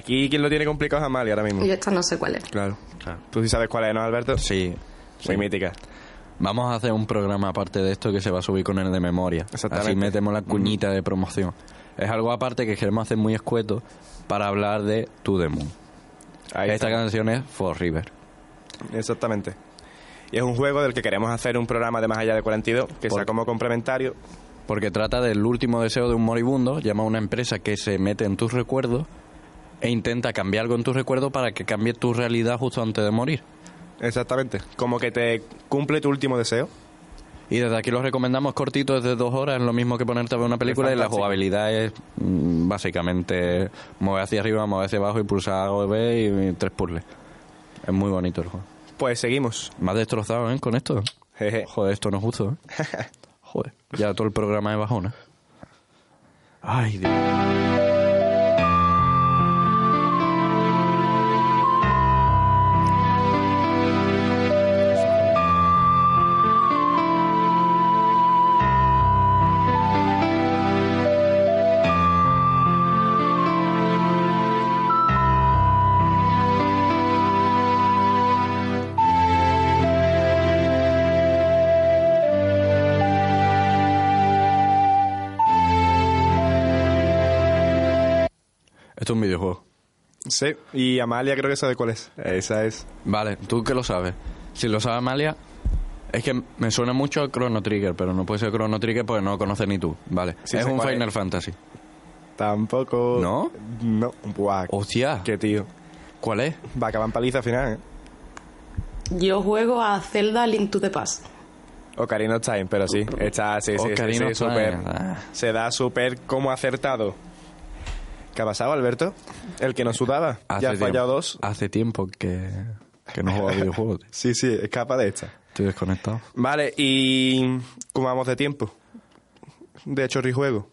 Aquí quien lo tiene complicado es Amalia ahora mismo.
yo esta no sé cuál es.
Claro. Tú sí sabes cuál es, ¿no, Alberto?
sí
Muy mítica.
Vamos a hacer un programa aparte de esto que se va a subir con el de memoria.
Exactamente.
Así metemos la cuñita de promoción. Es algo aparte que queremos hacer muy escueto para hablar de To The Moon.
Ahí
Esta
está.
canción es For River.
Exactamente. Y es un juego del que queremos hacer un programa de más allá de 42, que
Por-
sea como complementario.
Porque trata del último deseo de un moribundo, llama a una empresa que se mete en tus recuerdos e intenta cambiar algo en tus recuerdos para que cambie tu realidad justo antes de morir.
Exactamente. Como que te cumple tu último deseo.
Y desde aquí lo recomendamos cortito, es de dos horas, es lo mismo que ponerte a ver una película y la jugabilidad es mm, básicamente mover hacia arriba, mover hacia abajo y pulsar A o B y, y tres puzzles. Es muy bonito el juego.
Pues seguimos.
Has destrozado, ¿eh? Con esto.
Jeje.
Joder, esto no es justo, ¿eh? Joder, ya todo el programa es bajona. Ay, Dios.
Sí, y Amalia creo que sabe cuál es. Esa es.
Vale, tú que lo sabes. Si lo sabe Amalia, es que me suena mucho a Chrono Trigger, pero no puede ser Chrono Trigger porque no lo conoces ni tú. Vale,
Sí,
es un
es.
Final Fantasy.
Tampoco.
¿No?
No. Buah.
Hostia,
Qué tío.
¿cuál es?
Va a acabar en paliza al final, ¿eh?
Yo juego a Zelda Link to the Past.
Ocarina of Time, pero sí. Está, sí, sí, sí.
Time, ah.
Se da súper como acertado. ¿Qué ha pasado, Alberto? El que nos sudaba. ya ha
tiempo-
fallado dos.
Hace tiempo que, que no juego a videojuegos. tío.
Sí, sí, escapa de esta.
Estoy desconectado.
Vale, y. ¿Cómo vamos de tiempo? De chorrijuego.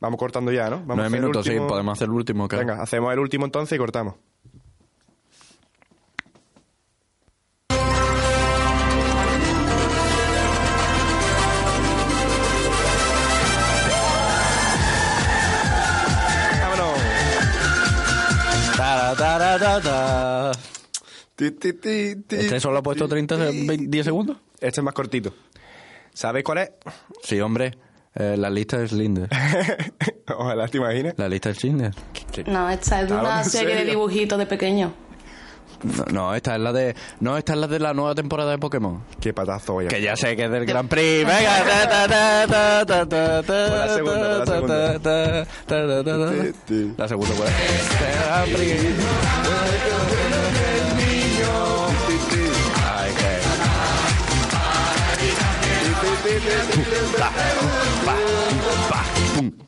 Vamos cortando ya, ¿no? Vamos
Nueve minutos, sí, podemos hacer el último. claro.
Venga, hacemos el último entonces y cortamos.
¿Este solo ha puesto 30, se- 20, 10 segundos?
Este es más cortito. ¿Sabéis cuál es?
Sí, hombre. eh, la lista es Linder.
Ojalá te imagines.
La lista es Linder.
No, esta es de una
¿en
serie de dibujitos de pequeño.
No, no, esta es la de. No, esta es la de la nueva temporada de Pokémon.
Qué patazo voy a
Que ya sé que es del Gran Prix. Venga, ta, ta, ta,
Pues la segunda, pues la segunda.
Ay,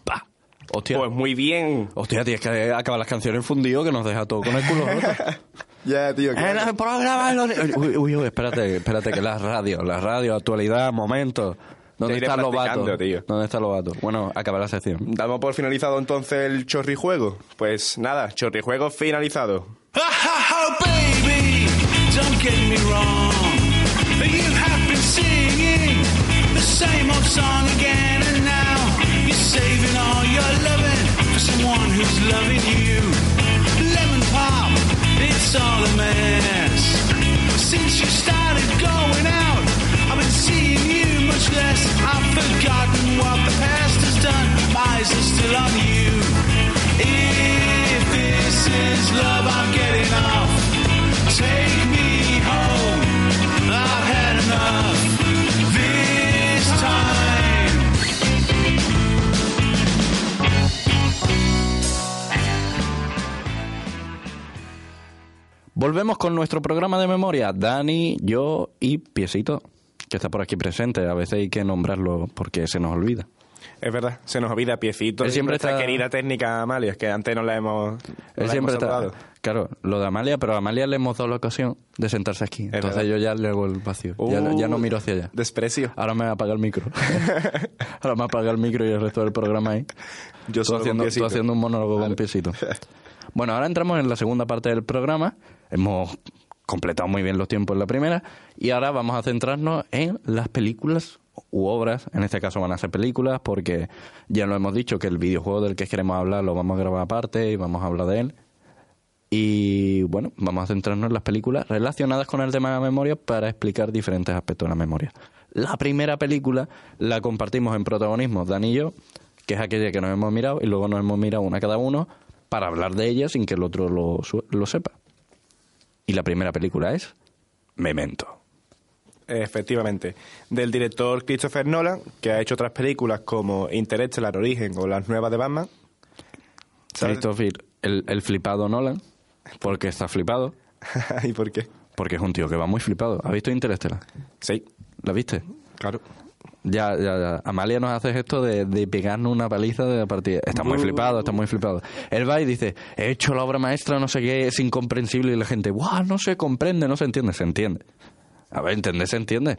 pa. Hostia.
Pues muy bien.
Hostia, tienes que acabar las canciones fundido que nos deja todo con el culo.
Ya, tío. que-
En el programa de los- Uy, uy, uy, espérate, espérate, que la radio, la radio, actualidad, momento. ¿Dónde
iré
está Lobato?
practicando, tío.
¿Dónde está Lobato? Bueno, acaba la sección.
Damos por finalizado entonces el chorrijuego. Pues nada, chorrijuego finalizado.
It's all a mess. Since you started going out, I've been seeing you much less. I've forgotten what the past has done. My eyes are still on you. If this is love, I'm
Volvemos con nuestro programa de memoria. Dani, yo y Piecito, que está por aquí presente. A veces hay que nombrarlo porque se nos olvida.
Es verdad, se nos olvida piecito.
Él siempre
nuestra
está-
querida técnica Amalia, que antes no la hemos. no
Él
la
siempre
hemos
está. Claro, lo de Amalia, pero a Amalia le hemos dado la ocasión de sentarse aquí. Entonces
verdad.
yo ya le hago el vacío. ya,
Uh,
ya no miro hacia allá.
Desprecio.
Ahora me apaga el micro. Ahora me apaga el micro y el resto del programa ahí.
Yo
haciendo, estoy haciendo un monólogo con piecito. Bueno, ahora entramos en la segunda parte del programa. Hemos completado muy bien los tiempos en la primera. Y ahora vamos a centrarnos en las películas u obras. En este caso van a ser películas porque ya lo hemos dicho que el videojuego del que queremos hablar lo vamos a grabar aparte y vamos a hablar de él. Y bueno, vamos a centrarnos en las películas relacionadas con el tema de la memoria para explicar diferentes aspectos de la memoria. La primera película la compartimos en protagonismo Dani y yo, que es aquella que nos hemos mirado y luego nos hemos mirado una cada uno para hablar de ella sin que el otro lo, lo sepa. Y la primera película es Memento.
Efectivamente. Del director Christopher Nolan, que ha hecho otras películas como Interstellar Origen o las nuevas de Batman.
Christopher, el, el flipado Nolan, porque está flipado,
¿Y por qué?
porque es un tío que va muy flipado. ¿Has visto Interstellar?
Sí,
¿La viste?
claro.
Ya, ya, ya. Amalia nos hace esto de, de pegarnos una paliza de la partida. Está muy flipado, está muy flipado. Él va y dice, he hecho la obra maestra, no sé qué, es incomprensible. Y la gente, ¡guau! No se comprende, no se entiende. Se entiende. A ver, entender se entiende.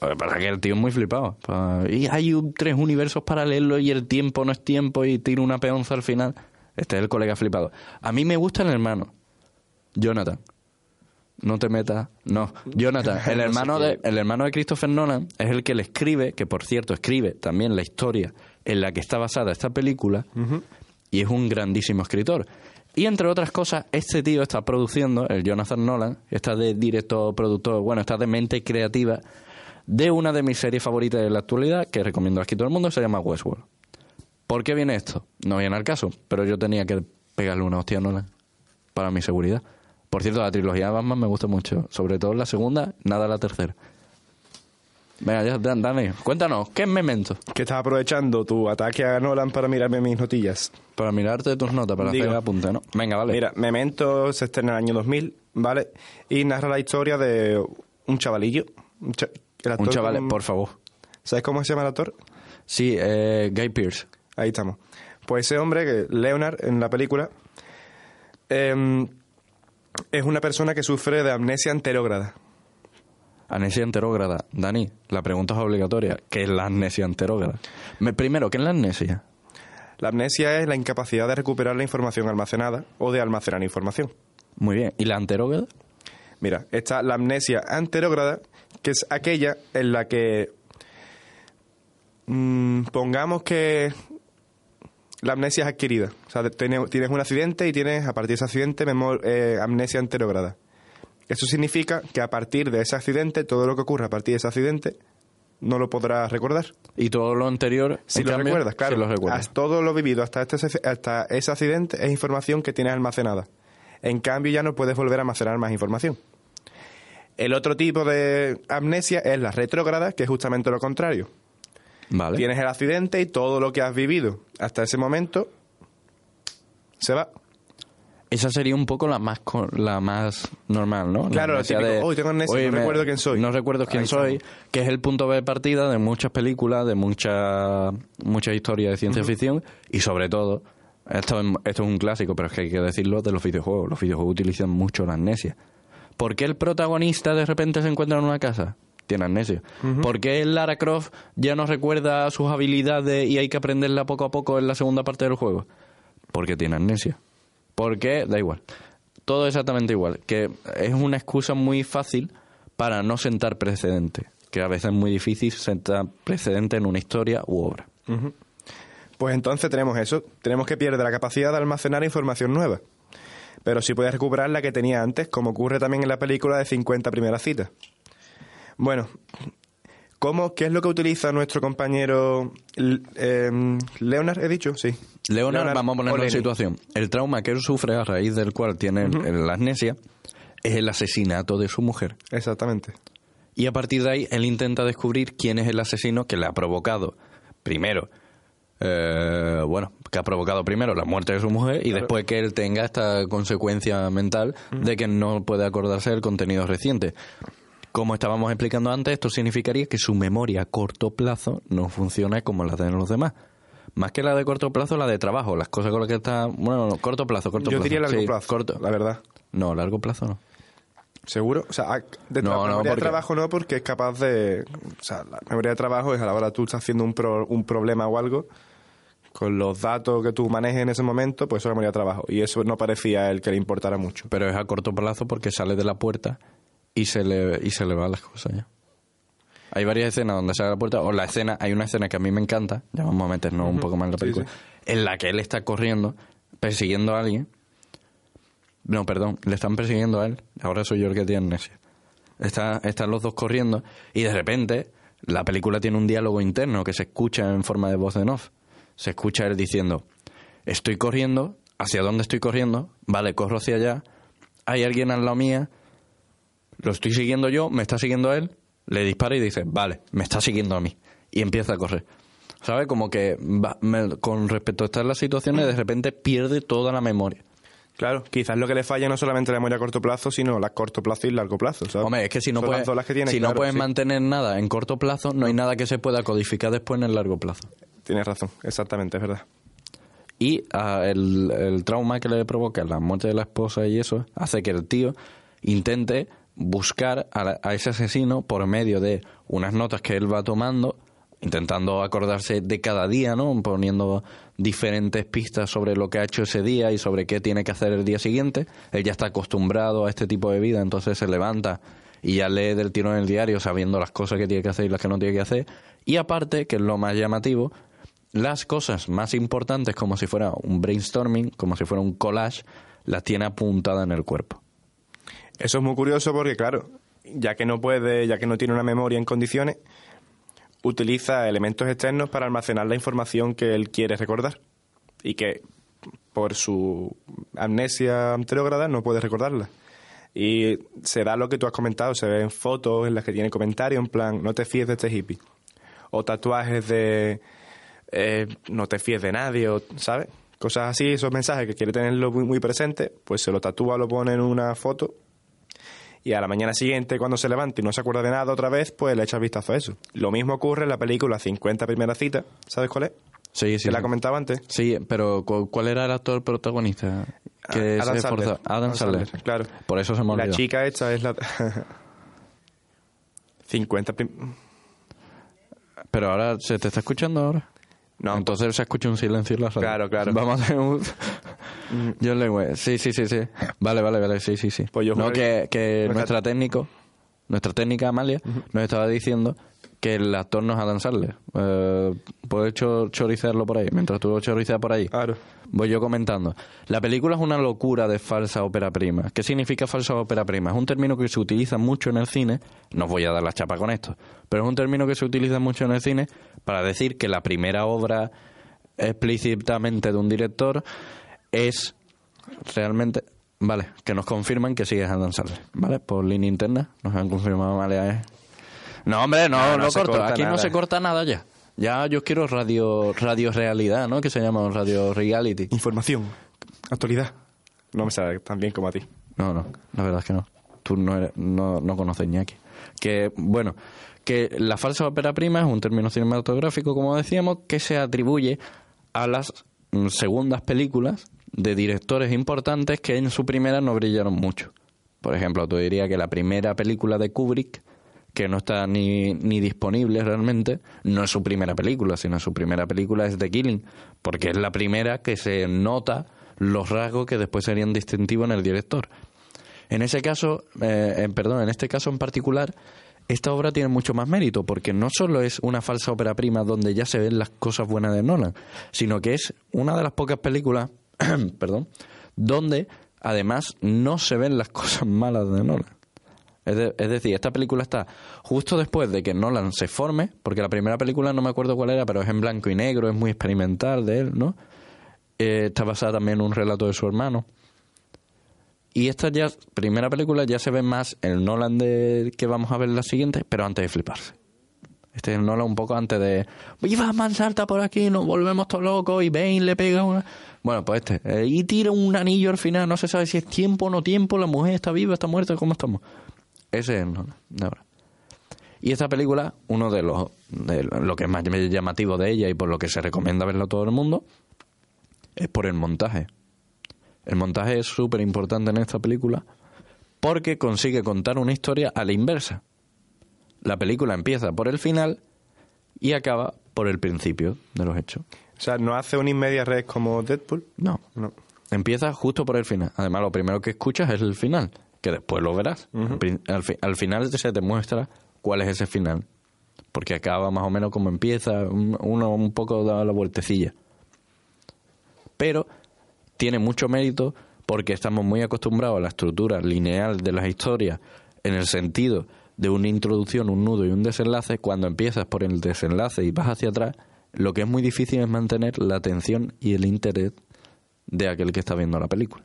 Lo que pasa es que el tío es muy flipado. Pa- Y hay tres universos paralelos y el tiempo no es tiempo y tira una peonza al final. Este es el colega flipado. A mí me gusta el hermano. Jonathan. No te metas. No. Jonathan, el hermano de, el hermano de Christopher Nolan es el que le escribe, que por cierto escribe también la historia en la que está basada esta película, y es un grandísimo escritor. Y entre otras cosas, este tío está produciendo, el Jonathan Nolan, está de director, productor, bueno, está de mente creativa de una de mis series favoritas de la actualidad, que recomiendo aquí todo el mundo, se llama Westworld. ¿Por qué viene esto? No viene al caso, pero yo tenía que pegarle una hostia a Nolan para mi seguridad. Por cierto, la trilogía de Batman me gusta mucho, sobre todo la segunda, nada la tercera. Venga, ya, Dan- Dani, cuéntanos, ¿qué es Memento?
Que estás aprovechando tu ataque a Nolan para mirarme mis notillas.
Para mirarte tus notas, para
Digo.
hacer apunte, ¿no? Venga, vale.
Mira, Memento se estrena en el año 2000, ¿vale? Y narra la historia de un chavalillo. Un, cha-
chaval, por favor.
¿Sabes cómo se llama el actor?
Sí, eh, Guy Pearce.
Ahí estamos. Pues ese hombre, que Leonard, en la película, em, es una persona que sufre de amnesia anterógrada.
Amnesia enterógrada. Dani, la pregunta es obligatoria. ¿Qué es la amnesia enterógrada? Me- primero, ¿qué es la amnesia?
La amnesia es la incapacidad de recuperar la información almacenada o de almacenar información.
Muy bien. ¿Y la anterógrada?
Mira, está la amnesia anterógrada, que es aquella en la que mm, pongamos que la amnesia es adquirida. O sea, tienes, tienes un accidente y tienes a partir de ese accidente eh, amnesia anterógrada. Eso significa que a partir de ese accidente, todo lo que ocurra a partir de ese accidente, no lo podrás recordar.
¿Y todo lo anterior?
Si lo
cambio,
recuerdas, claro.
Si lo recuerdas.
Todo lo vivido hasta, este, hasta ese accidente es información que tienes almacenada. En cambio, ya no puedes volver a almacenar más información. El otro tipo de amnesia es la retrógrada, que es justamente lo contrario.
Vale.
Tienes el accidente y todo lo que has vivido hasta ese momento se va.
Esa sería un poco la más la más normal, ¿no? La
Claro,
amnesia
típico, "Uy, tengo amnesia, no recuerdo quién soy".
No recuerdo quién
Ahí
soy, que es el punto de partida de muchas películas, de muchas muchas historias de ciencia ficción y sobre todo, esto, es- esto es un clásico, pero es que hay que decirlo de los videojuegos. Los videojuegos utilizan mucho la amnesia. ¿Por qué el protagonista de repente se encuentra en una casa? Tiene amnesia. ¿Por qué Lara Croft ya no recuerda sus habilidades y hay que aprenderla poco a poco en la segunda parte del juego? Porque tiene amnesia. ¿Por qué? Da igual. Todo exactamente igual. Que es una excusa muy fácil para no sentar precedente. Que a veces es muy difícil sentar precedente en una historia u obra.
Pues entonces tenemos eso. Tenemos que pierde la capacidad de almacenar información nueva. Pero sí puedes recuperar la que tenía antes, como ocurre también en la película de 50 primeras citas. Bueno, ¿cómo, ¿qué es lo que utiliza nuestro compañero em, Leonard? ¿He dicho? Sí.
Leonard, vamos a ponerlo en
Olenek.
situación. El trauma que él sufre, a raíz del cual tiene la amnesia, es el asesinato de su mujer.
Exactamente.
Y a partir de ahí, él intenta descubrir quién es el asesino que le ha provocado, primero, eh, bueno, que ha provocado primero la muerte de su mujer y después que él tenga esta consecuencia mental de que no puede acordarse del contenido reciente. Como estábamos explicando antes, esto significaría que su memoria a corto plazo no funciona como la de los demás. Más que la de corto plazo, la de trabajo, las cosas con las que está... Bueno, no, corto plazo, corto
Yo
plazo.
diría largo
Sí,
plazo,
corto.
la verdad.
No, largo plazo no.
¿Seguro? O sea, a- de,
No,
tra-
no,
memoria de trabajo no, porque es capaz de... O sea, la memoria de trabajo es a la hora tú estás haciendo un, pro- un problema o algo, con los datos que tú manejes en ese momento, pues eso es memoria de trabajo. Y eso no parecía el que le importara mucho.
pero es a corto plazo porque sale de la puerta y se le y se le van las cosas ya. Hay varias escenas donde sale de la puerta, o la escena, hay una escena que a mí me encanta, ya vamos a meternos un poco más en la película, en la que él está corriendo, persiguiendo a alguien. No, perdón, le están persiguiendo a él, ahora soy yo el que tiene amnesia. Está, están los dos corriendo y de repente la película tiene un diálogo interno que se escucha en forma de voz en off. Se escucha él diciendo, estoy corriendo, ¿hacia dónde estoy corriendo? Vale, corro hacia allá, hay alguien al lado mía, lo estoy siguiendo yo, me está siguiendo él, le dispara y dice, vale, me está siguiendo a mí. Y empieza a correr. ¿Sabe? Como que va- me- con respecto a estas las situaciones, de repente pierde toda la memoria.
Claro, quizás lo que le falla no solamente la memoria a corto plazo, sino la corto plazo y largo plazo, ¿sabes?
Hombre, es que si no
Son
puedes,
las las que
si no puedes
sí.
mantener nada en corto plazo, no hay nada que se pueda codificar después en el largo plazo.
Tienes razón, exactamente, es verdad.
Y el, el trauma que le provoca la muerte de la esposa y eso hace que el tío intente buscar a, a ese asesino por medio de unas notas que él va tomando, intentando acordarse de cada día, ¿no? Poniendo diferentes pistas sobre lo que ha hecho ese día y sobre qué tiene que hacer el día siguiente. Él ya está acostumbrado a este tipo de vida, entonces se levanta y ya lee del tirón el diario sabiendo las cosas que tiene que hacer y las que no tiene que hacer. Y aparte, que es lo más llamativo, las cosas más importantes, como si fuera un brainstorming, como si fuera un collage, las tiene apuntadas en el cuerpo.
Eso es muy curioso porque, claro, ya que no puede, ya que no tiene una memoria en condiciones, utiliza elementos externos para almacenar la información que él quiere recordar y que por su amnesia anterógrada no puede recordarla. Y se da lo que tú has comentado, se ven fotos en las que tiene comentarios en plan, no te fíes de este hippie. O tatuajes de, eh, no te fíes de nadie, o, ¿sabes? Cosas así, esos mensajes que quiere tenerlo muy, muy presente, pues se lo tatúa, lo pone en una foto y a la mañana siguiente, cuando se levanta y no se acuerda de nada otra vez, pues le echa vistazo a eso. Lo mismo ocurre en la película 50 primeras citas. ¿Sabes cuál es?
Sí, sí.
Te la comentaba antes.
Sí, pero ¿cu- ¿cuál era el actor protagonista? Que
Ah, Adam
se
Sandler.
Adam
Adam
Sandler.
Sandler, claro.
Por eso se me
La chica esta es la... 50 prim-
Pero ahora, ¿se te está escuchando ahora?
No,
Entonces se escucha un silencio en la sala.
Claro, claro.
Vamos a hacer un... Yo le voy- Sí, sí, sí, sí. Vale, vale, vale, sí, sí, sí.
Pues yo
no, que, que
Nuestra-
técnico, nuestra técnica Amalia, nos estaba diciendo que el actor no es Adam Sandler. Eh, Puedes cho- chorizarlo por ahí, mientras tú chorizas por ahí.
Claro.
Voy yo comentando. La película es una locura de falsa ópera prima. ¿Qué significa falsa ópera prima? Es un término que se utiliza mucho en el cine. No os voy a dar la chapa con esto. Pero es un término que se utiliza mucho en el cine para decir que la primera obra explícitamente de un director es realmente... Vale, que nos confirman que sigue Adam Sandler. ¿Vale? Por línea interna nos han confirmado, vale, eh. No, hombre, no,
No,
no,
no se
corto.
corta
Aquí no se corta nada ya. Ya yo quiero radio, radio realidad, ¿no? Que se llama radio reality.
Información. Actualidad. No me sale tan bien como a ti.
No, no, la verdad es que no. Tú no, eres- no, no conoces Ñaki. Que, bueno, que la falsa ópera prima es un término cinematográfico, como decíamos, que se atribuye a las mm, segundas películas de directores importantes que en su primera no brillaron mucho. Por ejemplo, tú dirías que la primera película de Kubrick, que no está ni, ni disponible realmente, no es su primera película, sino su primera película es The Killing, porque es la primera que se nota los rasgos que después serían distintivos en el director. En ese caso, eh, en- perdón, en este caso en particular, esta obra tiene mucho más mérito, porque no solo es una falsa ópera prima donde ya se ven las cosas buenas de Nolan, sino que es una de las pocas películas, perdón, donde además no se ven las cosas malas de Nolan. Es, de- es decir, esta película está justo después de que Nolan se forme, porque la primera película no me acuerdo cuál era, pero es en blanco y negro, es muy experimental de él, ¿no? Eh, está basada también en un relato de su hermano. Y esta ya, primera película, ya se ve más el Nolan de que vamos a ver la siguiente, pero antes de fliparse. Este Nolan un poco antes de. ¡Y Batman salta por aquí! Nos volvemos todos locos y Bane le pega una. Bueno, pues este. eh, y tira un anillo al final, no se sabe si es tiempo o no tiempo, la mujer está viva, está muerta, ¿cómo estamos? Ese es el Nolan de ahora. Y esta película, uno de los. de lo que es más llamativo de ella y por lo que se recomienda verlo a todo el mundo, es por el montaje. El montaje es súper importante en esta película porque consigue contar una historia a la inversa. La película empieza por el final y acaba por el principio de los hechos.
O sea, no hace un inmedia red como Deadpool.
No.
No.
Empieza justo por el final. Además, lo primero que escuchas es el final, que después lo verás. al, prin- al fi- al final se te muestra cuál es ese final. Porque acaba más o menos como empieza, un- uno un poco da la vueltecilla. Pero tiene mucho mérito porque estamos muy acostumbrados a la estructura lineal de las historias en el sentido de una introducción, un nudo y un desenlace. Cuando empiezas por el desenlace y vas hacia atrás, lo que es muy difícil es mantener la atención y el interés de aquel que está viendo la película.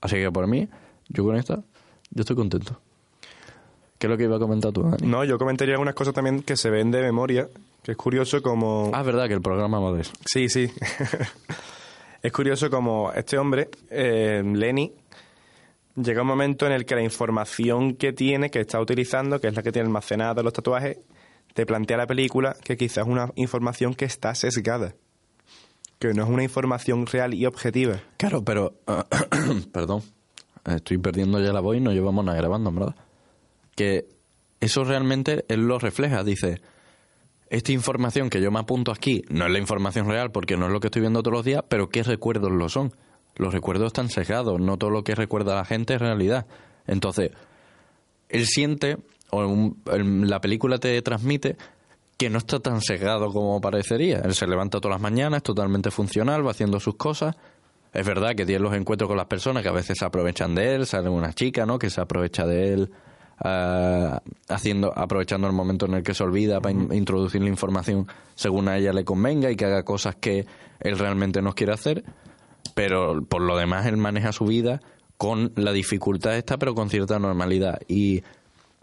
Así que por mí, yo con esta, yo estoy contento. ¿Qué es lo que iba a comentar tú, Dani?
No, yo comentaría algunas cosas también que se ven de memoria, que es curioso como...
Ah, es verdad que el programa va de eso.
Sí, sí. Es curioso como este hombre, eh, Lenny, llega un momento en el que la información que tiene, que está utilizando, que es la que tiene almacenada en los tatuajes, te plantea la película que quizás es una información que está sesgada. Que no es una información real y objetiva.
Claro, pero. perdón. Estoy perdiendo ya la voz y no llevamos nada grabando, ¿verdad? Que eso realmente él lo refleja. Dice: Esta información que yo me apunto aquí no es la información real porque no es lo que estoy viendo todos los días, pero ¿qué recuerdos lo son? Los recuerdos están sesgados, no todo lo que recuerda la gente es realidad. Entonces, él siente, o un- el- la película te transmite, que no está tan sesgado como parecería. Él se levanta todas las mañanas, es totalmente funcional, va haciendo sus cosas. Es verdad que tiene los encuentros con las personas que a veces se aprovechan de él, sale una chica, ¿no? Que se aprovecha de él, ah, haciendo, aprovechando el momento en el que se olvida para in- introducir la información según a ella le convenga y que haga cosas que él realmente no quiere hacer. Pero por lo demás él maneja su vida con la dificultad esta, pero con cierta normalidad. Y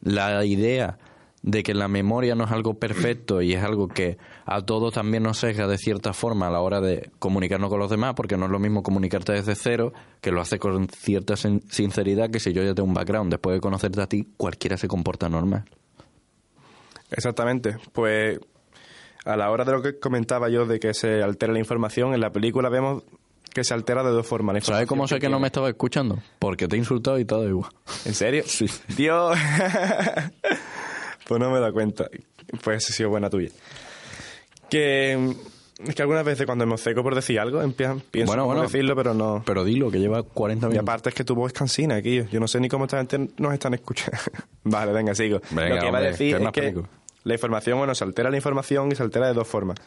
la idea de que la memoria no es algo perfecto y es algo que a todos también nos sesga de cierta forma a la hora de comunicarnos con los demás, porque no es lo mismo comunicarte desde cero, que lo hace con cierta sin- sinceridad, que si yo ya tengo un background, después de conocerte a ti, cualquiera se comporta normal.
Exactamente. Pues a la hora de lo que comentaba yo de que se altera la información, en la película vemos que se altera de dos formas.
¿Sabes cómo sé que no me estaba escuchando? Porque te he insultado y todo igual.
¿En serio? Sí. Dios. pues no me da cuenta. Pues ha sido buena tuya. Que es que algunas veces cuando me seco por decir algo, empiezan, pienso
Bueno,
decirlo, pero no.
Pero dilo, que lleva 40
Y
minutos.
aparte es que tu voz es cansina aquí. Yo no sé ni cómo esta gente nos están escuchando. vale, venga, sigo.
Venga,
Lo que iba a decir
es
que la información, bueno, se altera la información y se altera de dos formas.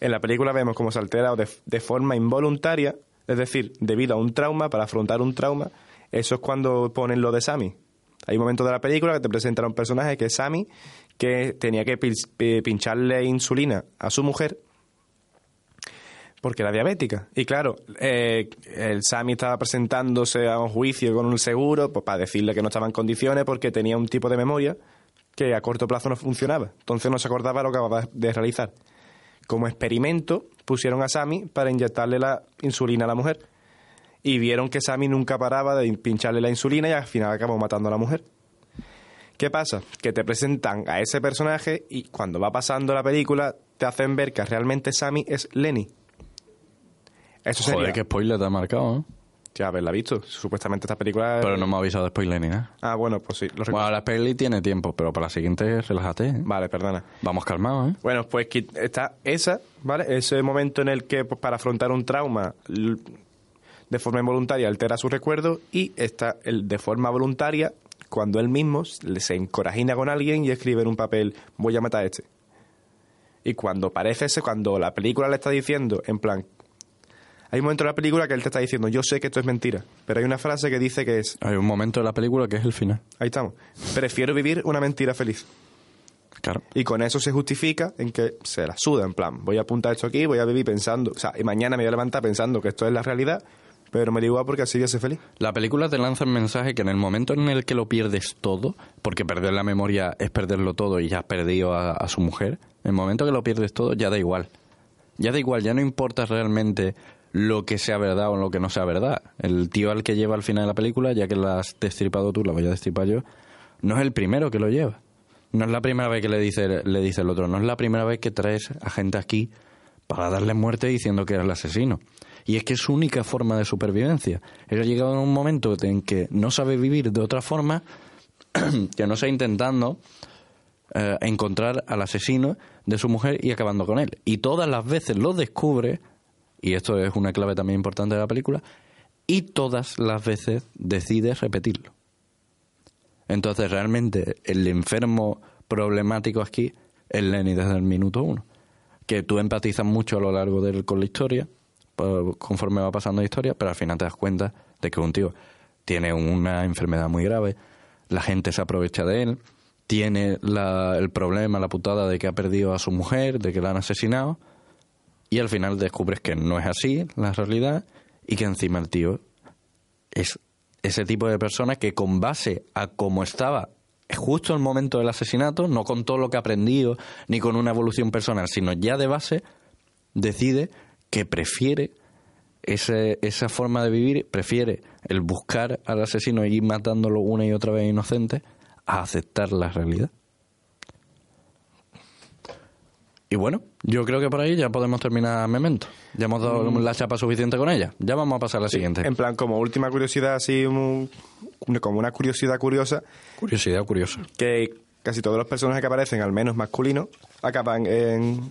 En la película vemos cómo se altera de, de forma involuntaria, es decir, debido a un trauma, para afrontar un trauma. Eso es cuando ponen lo de Sammy. Hay un momento de la película que te presentan a un personaje que es Sammy, que tenía que pincharle insulina a su mujer porque era diabética. Y claro, eh, el Sami estaba presentándose a un juicio con un seguro pues, para decirle que no estaba en condiciones porque tenía un tipo de memoria que a corto plazo no funcionaba. Entonces no se acordaba lo que acababa de realizar. Como experimento, pusieron a Sami para inyectarle la insulina a la mujer. Y vieron que Sami nunca paraba de pincharle la insulina y al final acabó matando a la mujer. ¿Qué pasa? Que te presentan a ese personaje y cuando va pasando la película te hacen ver que realmente Sammy es Lenny.
Joder, qué spoiler te ha marcado, ¿eh?
Ya haberla visto. Supuestamente esta película...
Pero no me ha avisado de spoiler ni nada.
Ah, bueno, pues sí. Lo
Bueno, la peli tiene tiempo, pero para la siguiente relájate, ¿eh?
Vale, perdona.
Vamos calmados, ¿eh?
Bueno, pues está esa, ¿vale? Ese momento en el que pues, para afrontar un trauma de forma involuntaria altera su recuerdo y está el de forma voluntaria cuando él mismo se encorajina con alguien y escribe en un papel voy a matar a este. Y cuando parece ese, cuando la película le está diciendo, en plan, hay un momento en la película que él te está diciendo yo sé que esto es mentira, pero hay una frase que dice que es,
Hay un momento de la película que es el final.
ahí estamos, prefiero vivir una mentira feliz.
Claro.
Y con eso se justifica en que se la suda, en plan, voy a apuntar esto aquí, voy a vivir pensando, o sea, y mañana me voy a levantar pensando que esto es la realidad, pero me da igual porque así voy a ser feliz.
La película te lanza el mensaje que en el momento en el que lo pierdes todo, porque perder la memoria es perderlo todo y ya has perdido a, a su mujer, en el momento que lo pierdes todo ya da igual. Ya da igual, ya no importa realmente lo que sea verdad o lo que no sea verdad. El tío al que lleva al final de la película, ya que la has destripado tú, la voy a destripar yo, no es el primero que lo lleva. No es la primera vez que le dice, le dice el otro, no es la primera vez que traes a gente aquí para darle muerte diciendo que era el asesino. Y es que es su única forma de supervivencia. Él ha llegado en un momento en que no sabe vivir de otra forma, que no está intentando eh, encontrar al asesino de su mujer y acabando con él. Y todas las veces lo descubre, y esto es una clave también importante de la película, y todas las veces decide repetirlo. Entonces realmente el enfermo problemático aquí es Lenny desde el minuto uno. Que tú empatizas mucho a lo largo del, con la historia, pa- conforme va pasando la historia, pero al final te das cuenta de que un tío tiene una enfermedad muy grave, la gente se aprovecha de él, tiene la- el problema, la putada de que ha perdido a su mujer, de que la han asesinado, y al final descubres que no es así la realidad y que encima el tío es ese tipo de persona que con base a cómo estaba justo el momento del asesinato, no con todo lo que ha aprendido, ni con una evolución personal, sino ya de base, decide que prefiere ese, esa forma de vivir, prefiere el buscar al asesino y ir matándolo una y otra vez inocente a aceptar la realidad. Y bueno, yo creo que por ahí ya podemos terminar Memento. Ya hemos dado la chapa suficiente con ella. Ya vamos a pasar a la siguiente.
En plan, como última curiosidad, así, un- como una curiosidad curiosa,
Curiosidad curiosa.
que casi todos los personajes que aparecen, al menos masculinos, acaban en...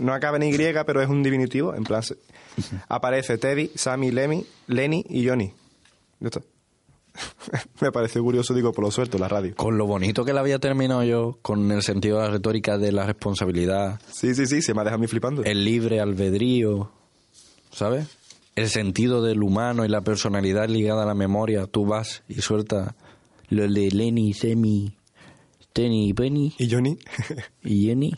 No acaban en Y, pero es un diminutivo. En plan, aparece Teddy, Sammy, Lemmy, Lenny y Johnny. Ya está. Me parece curioso, digo, por lo suelto, la radio.
Con lo bonito que la había terminado yo, con el sentido de la retórica de la responsabilidad,
Sí, sí, sí, se me ha dejado a mí flipando.
el libre albedrío, ¿sabes? El sentido del humano y la personalidad ligada a la memoria. Tú vas y sueltas lo de Lenny, Semi, Tenny, Penny
¿Y Johnny?
y Jenny.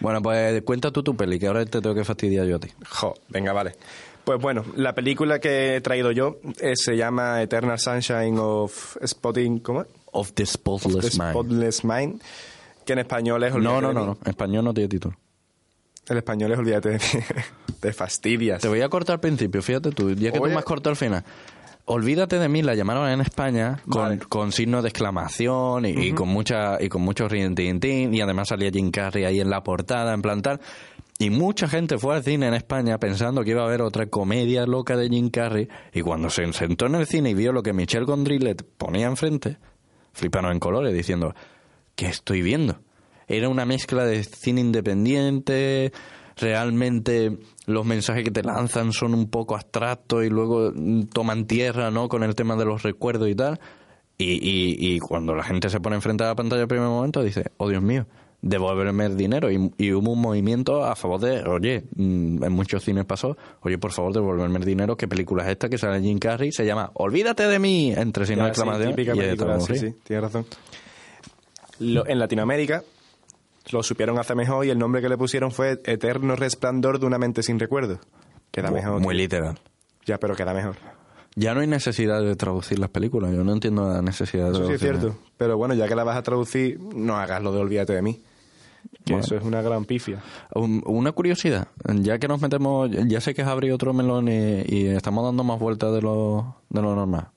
Bueno, pues cuenta tú tu peli, que ahora te tengo que fastidiar yo a ti.
Jo, venga, vale. Pues bueno, la película que he traído yo eh, se llama Eternal Sunshine of Spotting... ¿Cómo? es?
Of the Spotless
The
Mind.
Spotless Mind, que en español es...
No, no, no, no. En español no tiene título.
El español es Olvídate de mí. Te fastidias.
Te voy a cortar al principio, fíjate tú, ya que tú me has cortado al final. Olvídate de mí, la llamaron en España con,
Vale.
con signos de exclamación y, y con mucha y con mucho rintintín y además salía Jim Carrey ahí en la portada, en plan tal. Y mucha gente fue al cine en España pensando que iba a haber otra comedia loca de Jim Carrey y cuando se sentó en el cine y vio lo que Michelle Gondry le ponía enfrente, fliparon en colores diciendo, ¿qué estoy viendo? Era una mezcla de cine independiente, realmente los mensajes que te lanzan son un poco abstractos y luego toman tierra, ¿no? Con el tema de los recuerdos y tal. Y, y, y cuando la gente se pone enfrente a la pantalla al primer momento dice, oh Dios mío, devolverme el dinero. Y, y hubo un movimiento a favor de, oye, mm, en muchos cines pasó, oye, por favor, devolverme el dinero. ¿Qué película es esta que sale Jim Carrey? Se llama Olvídate de mí, entre signos de
sí,
exclamación. y
película, sí, sí, tienes razón. Lo- en Latinoamérica lo supieron hacer mejor y el nombre que le pusieron fue Eterno Resplandor de una mente sin recuerdo. Queda mejor.
Muy literal.
Ya, pero queda mejor.
Ya no hay necesidad de traducir las películas. Yo no entiendo la necesidad de
Eso sí es cierto. Pero bueno, ya que la vas a traducir, no hagas lo de Olvídate de mí. Que
Bueno.
eso es una gran pifia.
Un- Una curiosidad, ya que nos metemos, ya sé que abrir otro melón y, y estamos dando más vueltas de lo, de lo normal.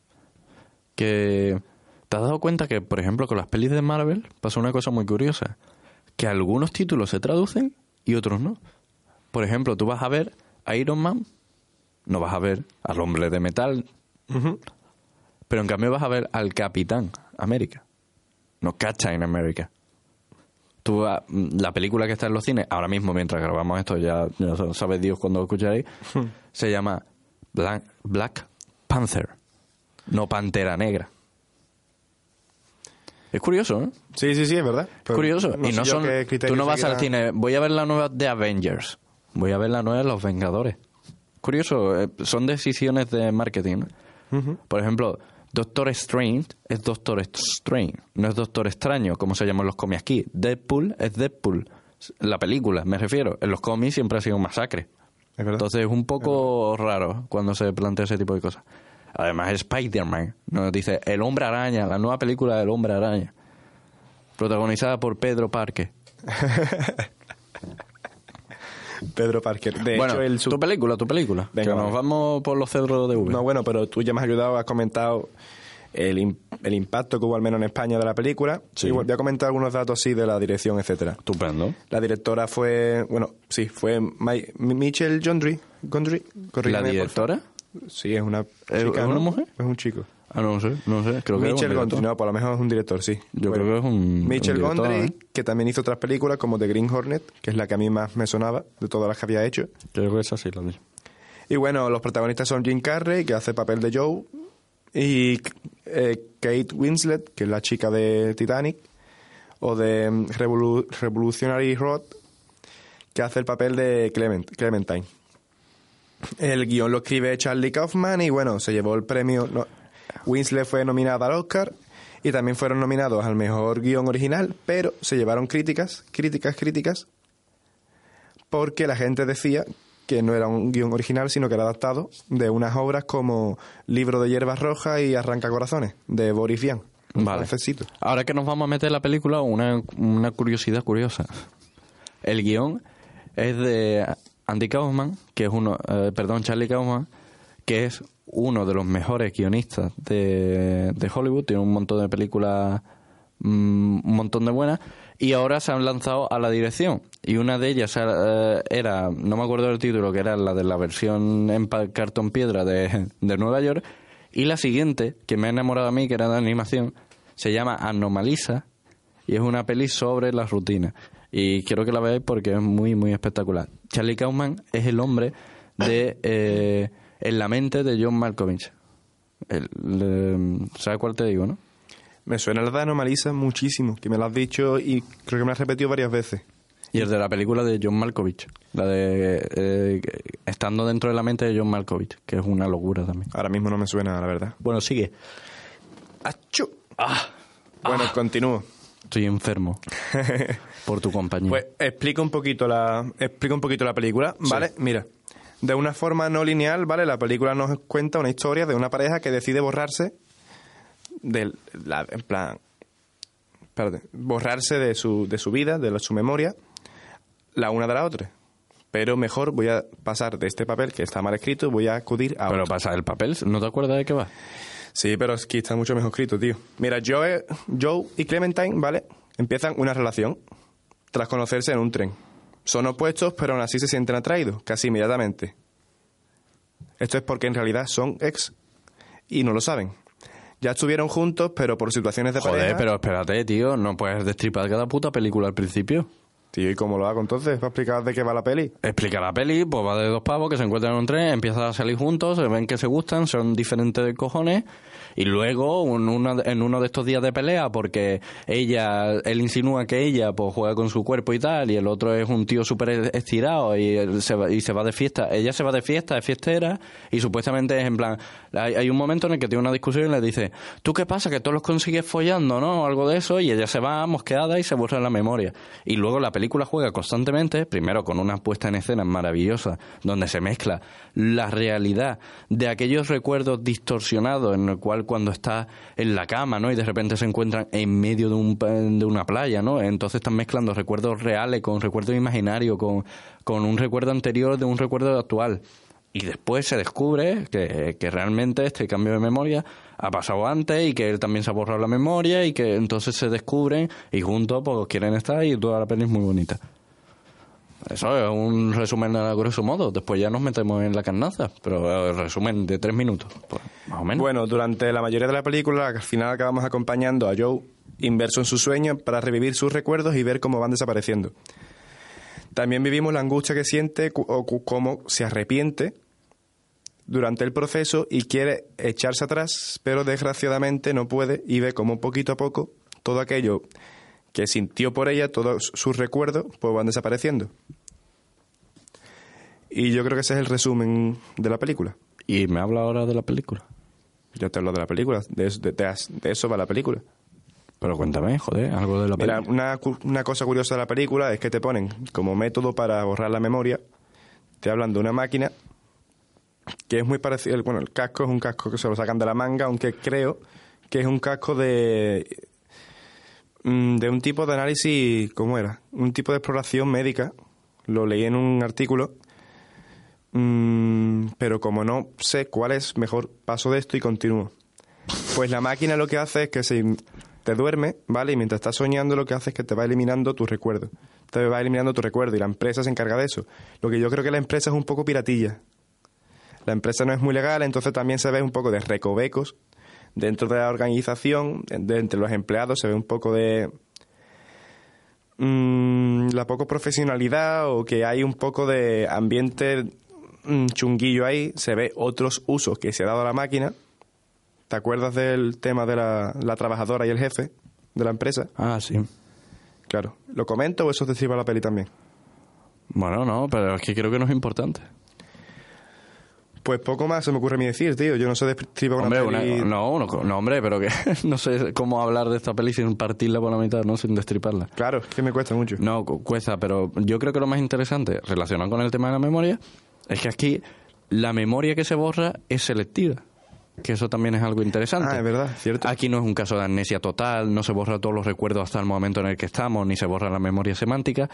Que te has dado cuenta que, por ejemplo, con las pelis de Marvel pasa una cosa muy curiosa, que algunos títulos se traducen y otros no. Por ejemplo, tú vas a ver a Iron Man, no vas a ver al hombre de metal, pero en cambio vas a ver al Capitán América, no Captain America. Tú, ah, mm, la película que está en los cines, ahora mismo mientras grabamos esto, ya, ya sabes Dios cuando lo escucharéis, se llama Black, Black Panther, no Pantera Negra. Es curioso, ¿no?
Sí, sí, sí, es verdad. Pero
curioso. y no son. Tú no vas al cine. Voy a ver la nueva de Avengers. Voy a ver la nueva de Los Vengadores. Curioso. eh, son decisiones de marketing. Por ejemplo, Doctor Strange es Doctor Strange. No es Doctor Extraño, como se llaman los cómics aquí. Deadpool es Deadpool. La película, me refiero. En los cómics siempre ha sido un masacre.
Es.
Entonces es un poco raro cuando se plantea ese tipo de cosas. Además, Spider-Man nos dice El Hombre Araña, la nueva película del Hombre Araña, protagonizada por Pedro Parque.
Pedro Parker. De
bueno,
hecho, el sub-
tu película, tu película.
Venga,
que nos vamos por los cedros de V.
No, bueno, pero tú ya me has ayudado, has comentado el, el impacto que hubo al menos en España de la película.
Sí.
Y voy a comentar algunos datos así de la dirección, etcétera.
Estupendo.
La directora fue, bueno, sí, fue Mi- Michelle Gondry. Gondry,
¿La directora?
Sí, es una
¿Es
chica,
una
¿no?
mujer?
Es un chico.
Ah, no sé, no sé. Creo que director.
Gondry, no, por lo mejor es un director, sí.
Yo creo que es un-
Michelle
un director,
Gondry,
¿eh?
que también hizo otras películas como The Green Hornet, que es la que a mí más me sonaba de todas las que había hecho.
Creo que es así la misma.
Y bueno, los protagonistas son Jim Carrey, que hace papel de Joe, y eh, Kate Winslet, que es la chica de Titanic, o de mm, Revolu- Revolutionary Road, que hace el papel de Clement, Clementine. El guion lo escribe Charlie Kaufman y bueno, se llevó el premio. no, Winslet fue nominada al Oscar y también fueron nominados al mejor guion original, pero se llevaron críticas, críticas, críticas, porque la gente decía que no era un guion original, sino que era adaptado de unas obras como Libro de Hierbas Rojas y Arranca Corazones, de Boris Vian.
Vale.
francesito.
Ahora que nos vamos a meter en la película, una, una curiosidad curiosa. El guion es de Andy Kaufman, que es uno, eh, perdón, Charlie Kaufman, que es uno de los mejores guionistas de, de Hollywood, tiene un montón de películas, mm, un montón de buenas, y ahora se han lanzado a la dirección. Y una de ellas eh, era, no me acuerdo del título, que era la de la versión en cartón piedra de, de Nueva York, y la siguiente, que me ha enamorado a mí, que era de animación, se llama Anomalisa, y es una peli sobre las rutinas. Y quiero que la veáis porque es muy, muy espectacular. Charlie Kaufman es el hombre de eh, En la mente de John Malkovich. El- ¿Sabes cuál te digo, no?
Me suena la de Anomalisa muchísimo, que me lo has dicho y creo que me lo has repetido varias veces.
Y el de la película de John Malkovich. La de eh, Estando dentro de la mente de John Malkovich, que es una locura también.
Ahora mismo no me suena, la verdad.
Bueno, sigue.
¡Achú! Bueno, continúo.
Estoy enfermo por tu compañía.
Pues explico un poquito la, explico un poquito la película, ¿vale? Mira, de una forma no lineal, ¿vale? La película nos cuenta una historia de una pareja que decide borrarse del, la, en plan, espérate, borrarse de su, de su vida, de la- su memoria, la una de la otra. Pero mejor voy a pasar de este papel que está mal escrito, y voy a acudir a
Pero
otro.
pasa el papel, ¿no te acuerdas de qué va?
Sí, pero es que está mucho mejor escrito, tío. Mira, Joe, Joe y Clementine, ¿vale? Empiezan una relación tras conocerse en un tren. Son opuestos, pero aún así se sienten atraídos, casi inmediatamente. Esto es porque en realidad son ex y no lo saben. Ya estuvieron juntos, pero por situaciones de
Joder,
pareja...
pero espérate, tío, no puedes destripar cada puta película al principio.
Tío, ¿y cómo lo hago entonces? ¿Para explicar de qué va la peli?
Explica la peli, pues va de dos pavos que se encuentran en un tren, empiezan a salir juntos, se ven que se gustan, son diferentes de cojones, y luego en, una- en uno de estos días de pelea, porque ella, él insinúa que ella pues juega con su cuerpo y tal, y el otro es un tío súper estirado y, se va, y se va de fiesta, ella se va de fiesta, es fiestera, y supuestamente es en plan, hay, un momento en el que tiene una discusión y le dice, ¿tú qué pasa? Que tú los consigues follando, ¿no? O algo de eso, y ella se va mosqueada y se borra la memoria. Y luego la película juega constantemente, primero con una puesta en escena maravillosa, donde se mezcla la realidad de aquellos recuerdos distorsionados, en el cual cuando está en la cama, ¿no? Y de repente se encuentran en medio de, un, de una playa, ¿no? Entonces están mezclando recuerdos reales con recuerdos imaginarios, con, con un recuerdo anterior de un recuerdo actual. Y después se descubre que, que realmente este cambio de memoria ha pasado antes y que él también se ha borrado la memoria y que entonces se descubren y juntos pues quieren estar y toda la peli es muy bonita. Eso es un resumen a grosso modo. Después ya nos metemos en la carnaza, pero el resumen de tres minutos, pues, más o menos.
Bueno, durante la mayoría de la película, al final acabamos acompañando a Joe inverso en su sueño para revivir sus recuerdos y ver cómo van desapareciendo. También vivimos la angustia que siente o cómo se arrepiente durante el proceso y quiere echarse atrás, pero desgraciadamente no puede y ve cómo poquito a poco todo aquello que sintió por ella, todos sus recuerdos, pues van desapareciendo. Y yo creo que ese es el resumen de la película.
Y me habla ahora de la película.
Yo te hablo de la película, de eso, de- de- de eso va la película.
Pero cuéntame, joder, algo de la
Mira,
película.
una, cu- una cosa curiosa de la película es que te ponen como método para borrar la memoria, te hablan de una máquina que es muy parecido, bueno, el casco es un casco que se lo sacan de la manga, aunque creo que es un casco de de un tipo de análisis, ¿cómo era? Un tipo de exploración médica, lo leí en un artículo, Mm, pero como no sé cuál es, mejor paso de esto y continúo. Pues la máquina lo que hace es que se te duerme, ¿vale? Y mientras estás soñando lo que hace es que te va eliminando tus recuerdos. Te va eliminando tu recuerdo y la empresa se encarga de eso. Lo que yo creo que la empresa es un poco piratilla. La empresa no es muy legal, entonces también se ve un poco de recovecos dentro de la organización, de entre los empleados se ve un poco de mm, la poco profesionalidad o que hay un poco de ambiente mm, chunguillo ahí, se ve otros usos que se ha dado a la máquina. ¿Te acuerdas del tema de la, la trabajadora y el jefe de la empresa?
Ah, sí.
Claro. ¿Lo comento o eso te sirve a la peli también?
Bueno, no, pero es que creo que no es importante.
Pues poco más se me ocurre a mí decir, tío. Yo no sé destripar una
Hombre, una-
peli...
no, no, no, hombre, pero que no sé cómo hablar de esta peli sin partirla por la mitad, ¿no? Sin destriparla.
Claro, es que me cuesta mucho.
No, cu- cuesta, pero yo creo que lo más interesante relacionado con el tema de la memoria es que aquí la memoria que se borra es selectiva. Que eso también es algo interesante.
Ah, es verdad, cierto.
Aquí no es un caso de amnesia total, no se borra todos los recuerdos hasta el momento en el que estamos, ni se borra la memoria semántica.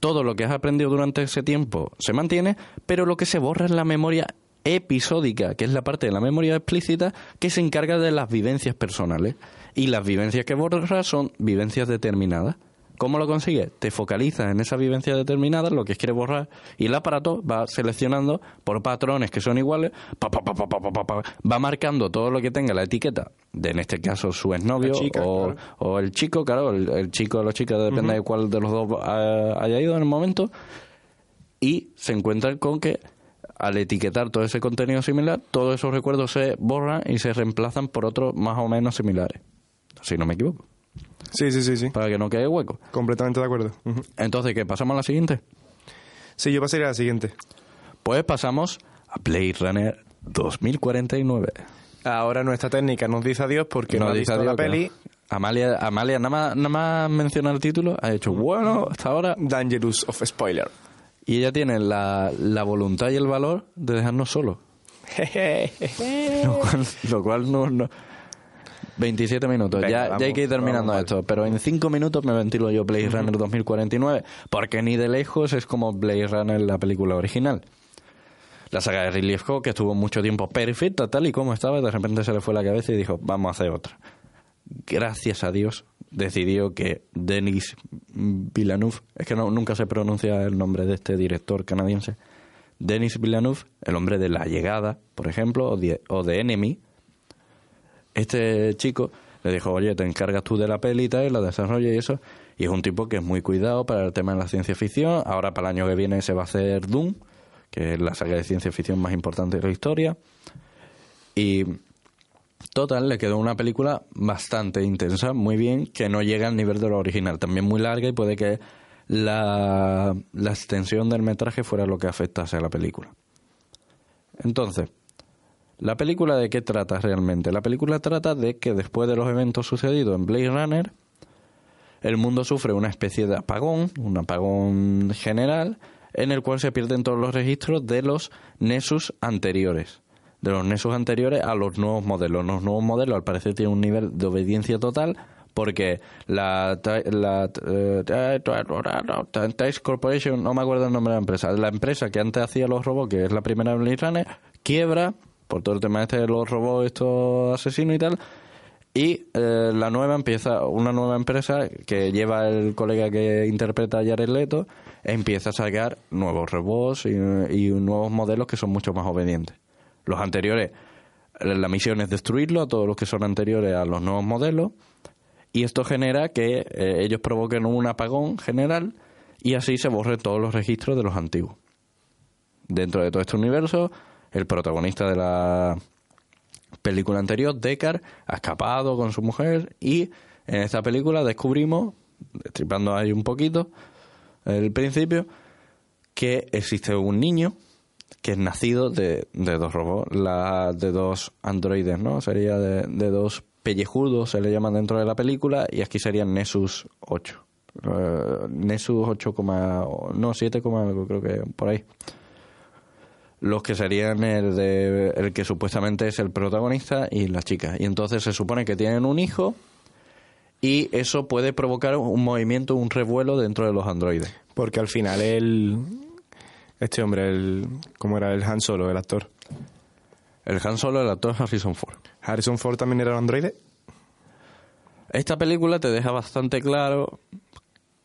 todo lo que has aprendido durante ese tiempo se mantiene, pero lo que se borra es la memoria episódica, que es la parte de la memoria explícita que se encarga de las vivencias personales. Y las vivencias que borras son vivencias determinadas. ¿Cómo lo consigues? Te focalizas en esa vivencia determinada, lo que quieres borrar, y el aparato va seleccionando por patrones que son iguales, pa, pa, pa, va marcando todo lo que tenga la etiqueta, de en este caso su exnovio o, o, el chico, claro, el, el chico o la chica, depende de cuál de los dos haya ido en el momento, y se encuentra con que al etiquetar todo ese contenido similar, todos esos recuerdos se borran y se reemplazan por otros más o menos similares. Si no me equivoco.
Sí, sí, sí, sí.
Para que no quede hueco.
Completamente de acuerdo.
Entonces, ¿qué? ¿Pasamos a la siguiente?
Sí, yo pasaría a la siguiente.
Pues pasamos a Blade Runner 2049.
Ahora nuestra técnica nos dice adiós porque no, ha visto la peli
no. Amalia, Amalia nada, más, nada más menciona el título, ha dicho, bueno, hasta ahora.
Dangerous of Spoiler.
Y ella tiene la, la voluntad y el valor de dejarnos solos. lo cual, lo cual no, no- 27 minutos.
Venga,
ya, ya hay que ir terminando
vamos,
esto. Pero en 5 minutos me ventilo yo Blade Runner 2049. Porque ni de lejos es como Blade Runner la película original. La saga de Ridley Scott, que estuvo mucho tiempo perfecta, tal y como estaba, de repente se le fue la cabeza y dijo, vamos a hacer otra. Gracias a Dios decidió que Denis Villeneuve, es que no, nunca se pronuncia el nombre de este director canadiense, Denis Villeneuve, el hombre de La Llegada, por ejemplo, o de, Enemy, este chico le dijo, oye, te encargas tú de la peli y la desarrollo y eso. Y es un tipo que es muy cuidado para el tema de la ciencia ficción. Ahora para el año que viene se va a hacer Doom, que es la saga de ciencia ficción más importante de la historia. Y total, le quedó una película bastante intensa, muy bien, que no llega al nivel de la original. También muy larga y puede que la, la extensión del metraje fuera lo que afectase a la película. Entonces, ¿La película de qué trata realmente? La película trata de que después de los eventos sucedidos en Blade Runner, el mundo sufre una especie de apagón, un apagón general, en el cual se pierden todos los registros de los Nessus anteriores. De los Nessus anteriores a los nuevos modelos. Los nuevos modelos al parecer tienen un nivel de obediencia total porque la, la eh, Tice Corporation, no me acuerdo el nombre de la empresa, la empresa que antes hacía los robots, que es la primera Blade Runner, quiebra por todo el tema este de los robots estos asesinos y tal, y eh, la nueva empieza, una nueva empresa que lleva el colega que interpreta a Jared Leto, empieza a sacar nuevos robots y nuevos modelos que son mucho más obedientes. Los anteriores, la misión es destruirlo a todos los que son anteriores a los nuevos modelos, y esto genera que eh, ellos provoquen un apagón general y así se borren todos los registros de los antiguos. Dentro de todo este universo, el protagonista de la película anterior, Deckard, ha escapado con su mujer y en esta película descubrimos, destripando ahí un poquito el principio, que existe un niño que es nacido de, de dos robots, la, de dos androides, ¿no? Sería de, de dos pellejudos, se le llaman dentro de la película, y aquí serían Nessus 8. Eh, Nessus 8, no, 7, algo, creo que por ahí los que serían el de el que supuestamente es el protagonista y la chica y entonces se supone que tienen un hijo y eso puede provocar un movimiento un revuelo dentro de los androides
Porque al final el... Este hombre, el... ¿Cómo era? El Han Solo, el actor.
el Han Solo el actor Harrison Ford
Harrison Ford también era un androide.
esta película te deja bastante claro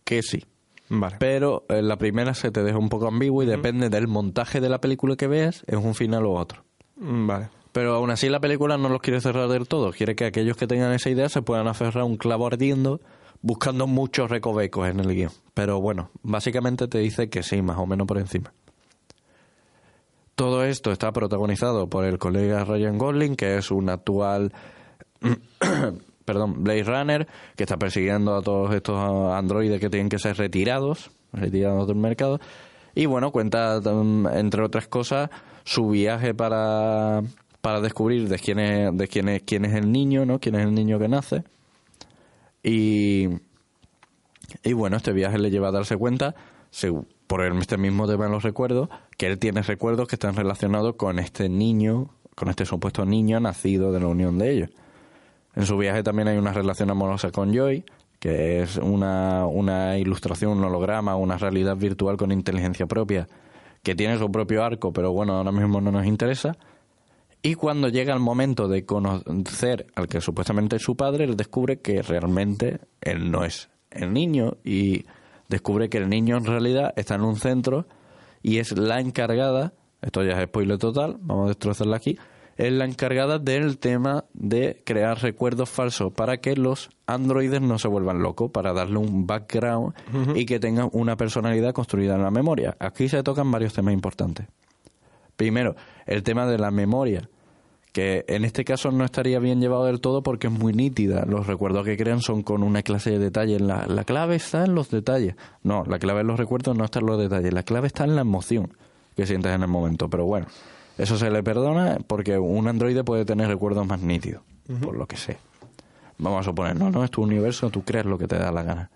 que sí
Vale.
pero en la primera se te deja un poco ambiguo y depende del montaje de la película que veas es un final u otro
Mm, Vale.
Pero aún así la película no los quiere cerrar del todo. Quiere que aquellos que tengan esa idea se puedan aferrar a un clavo ardiendo buscando muchos recovecos en el guion. Pero bueno, básicamente te dice que sí, más o menos por encima. Todo esto está protagonizado por el colega Ryan Gosling, que es un actual perdón, Blade Runner, que está persiguiendo a todos estos androides que tienen que ser retirados, retirados del mercado. Y bueno, cuenta, mm, entre otras cosas, su viaje para, para descubrir de quién es, de quién es, quién es el niño, ¿no? Quién es el niño que nace. Y, y bueno, este viaje le lleva a darse cuenta, por este mismo tema de los recuerdos, que él tiene recuerdos que están relacionados con este niño, con este supuesto niño nacido de la unión de ellos. En su viaje también hay una relación amorosa con Joy, que es una, una ilustración, un holograma, una realidad virtual con inteligencia propia, que tiene su propio arco, pero bueno, ahora mismo no nos interesa. Y cuando llega el momento de conocer al que supuestamente es su padre, él descubre que realmente él no es el niño y descubre que el niño en realidad está en un centro y es la encargada, esto ya es spoiler total, vamos a destrozarla aquí, es la encargada del tema de crear recuerdos falsos para que los androides no se vuelvan locos, para darle un background y que tengan una personalidad construida en la memoria. Aquí se tocan varios temas importantes. Primero, el tema de la memoria, que en este caso no estaría bien llevado del todo porque es muy nítida. Los recuerdos que crean son con una clase de detalle. La, la clave está en los detalles. No, la clave en los recuerdos no está en los detalles. La clave está en la emoción que sientes en el momento. Pero bueno, eso se le perdona porque un androide puede tener recuerdos más nítidos, por lo que sé. Vamos a suponer, no, no, es tu universo, tú crees lo que te da la gana.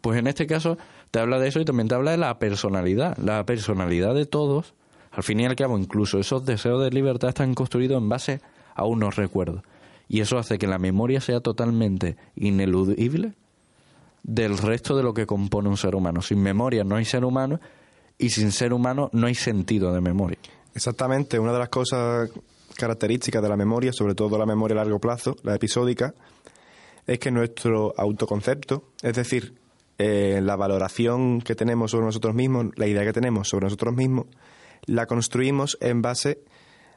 Pues en este caso te habla de eso y también te habla de la personalidad. La personalidad de todos, al fin y al cabo, incluso esos deseos de libertad están construidos en base a unos recuerdos. Y eso hace que la memoria sea totalmente ineludible del resto de lo que compone un ser humano. Sin memoria no hay ser humano y sin ser humano no hay sentido de memoria.
Exactamente, una de las cosas características de la memoria, sobre todo la memoria a largo plazo, la episódica, es que nuestro autoconcepto, es decir, eh, la valoración que tenemos sobre nosotros mismos, la idea que tenemos sobre nosotros mismos, la construimos en base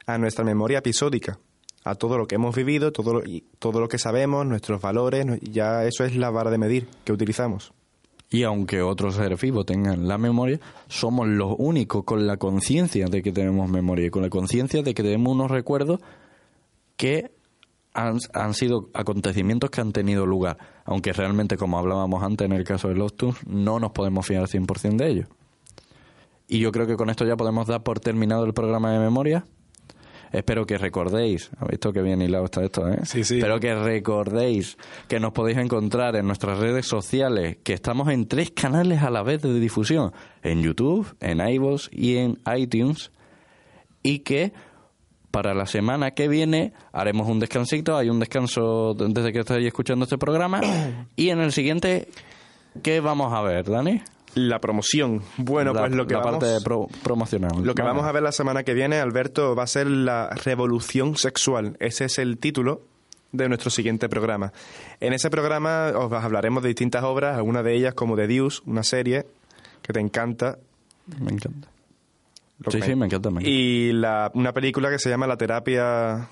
a nuestra memoria episódica, a todo lo que hemos vivido, todo lo, todo lo que sabemos, nuestros valores, ya eso es la vara de medir que utilizamos.
Y aunque otros seres vivos tengan la memoria, somos los únicos con la conciencia de que tenemos memoria y con la conciencia de que tenemos unos recuerdos que han, han sido acontecimientos que han tenido lugar. Aunque realmente, como hablábamos antes en el caso de Lostus, no nos podemos fiar al 100% de ellos. Y yo creo que con esto ya podemos dar por terminado el programa de memoria. Espero que recordéis, ¿habéis visto que bien hilado está esto, eh?
Sí, sí.
Espero que recordéis que nos podéis encontrar en nuestras redes sociales, que estamos en tres canales a la vez de difusión, en YouTube, en iVoox y en iTunes, y que para la semana que viene haremos un descansito, hay un descanso desde que estáis escuchando este programa, y en el siguiente, ¿qué vamos a ver, Dani?
La promoción. Bueno,
la,
pues lo que
la
vamos...
parte pro- promocional.
Lo que vamos a ver la semana que viene, Alberto, va a ser la revolución sexual. Ese es el título de nuestro siguiente programa. En ese programa os hablaremos de distintas obras, algunas de ellas como The Deuce, una serie que te encanta.
Me encanta. Sí, sí, me encanta, me encanta.
Y la- una película que se llama La terapia...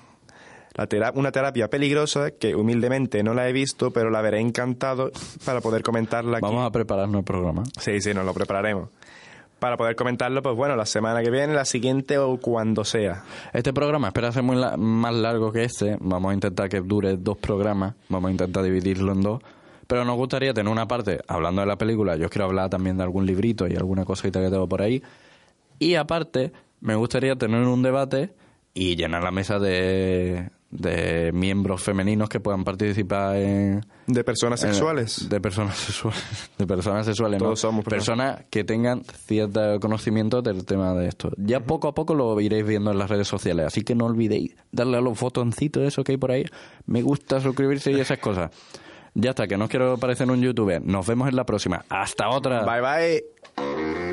La tera- una terapia peligrosa que humildemente no la he visto, pero la veré encantado para poder comentarla aquí.
Vamos a prepararnos el programa.
Sí, sí, nos lo prepararemos. Para poder comentarlo, pues bueno, la semana que viene, la siguiente o cuando sea.
Este programa espera ser muy la- más largo que este. Vamos a intentar que dure dos programas. Vamos a intentar dividirlo en dos. Pero nos gustaría tener una parte hablando de la película. Yo quiero hablar también de algún librito y alguna cosita que tengo por ahí. Y aparte, me gustaría tener un debate y llenar la mesa de, de miembros femeninos que puedan participar en,
De personas
en-
sexuales.
de personas sexuales. De personas sexuales,
Todos
¿no?
somos personas.
personas que tengan cierto conocimiento del tema de esto. Ya poco a poco lo iréis viendo en las redes sociales, así que no olvidéis darle a los botoncitos eso que hay por ahí. Me gusta suscribirse y esas cosas. Ya está, que no os quiero parecer un youtuber. Nos vemos en la próxima. Hasta otra.
Bye bye.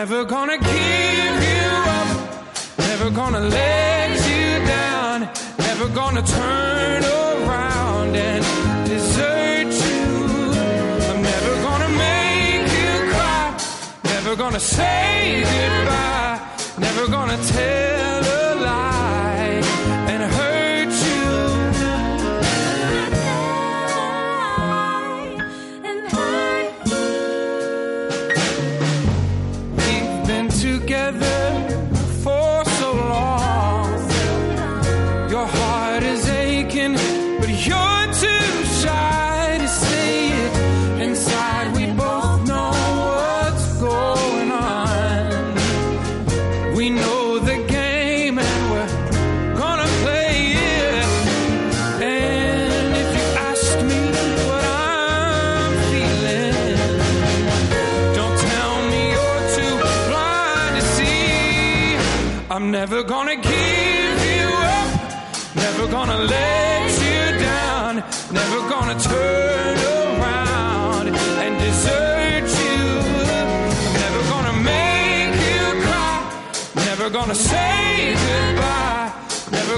Never gonna give you up, never gonna let you down, never gonna turn around and desert you. I'm never gonna make you cry, never gonna say goodbye, never gonna tell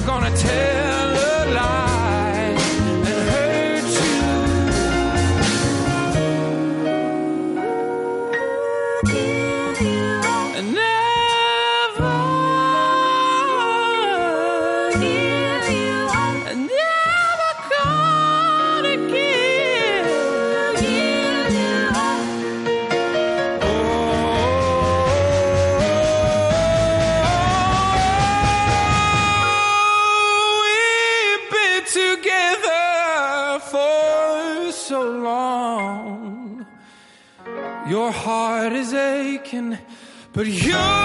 gonna but you're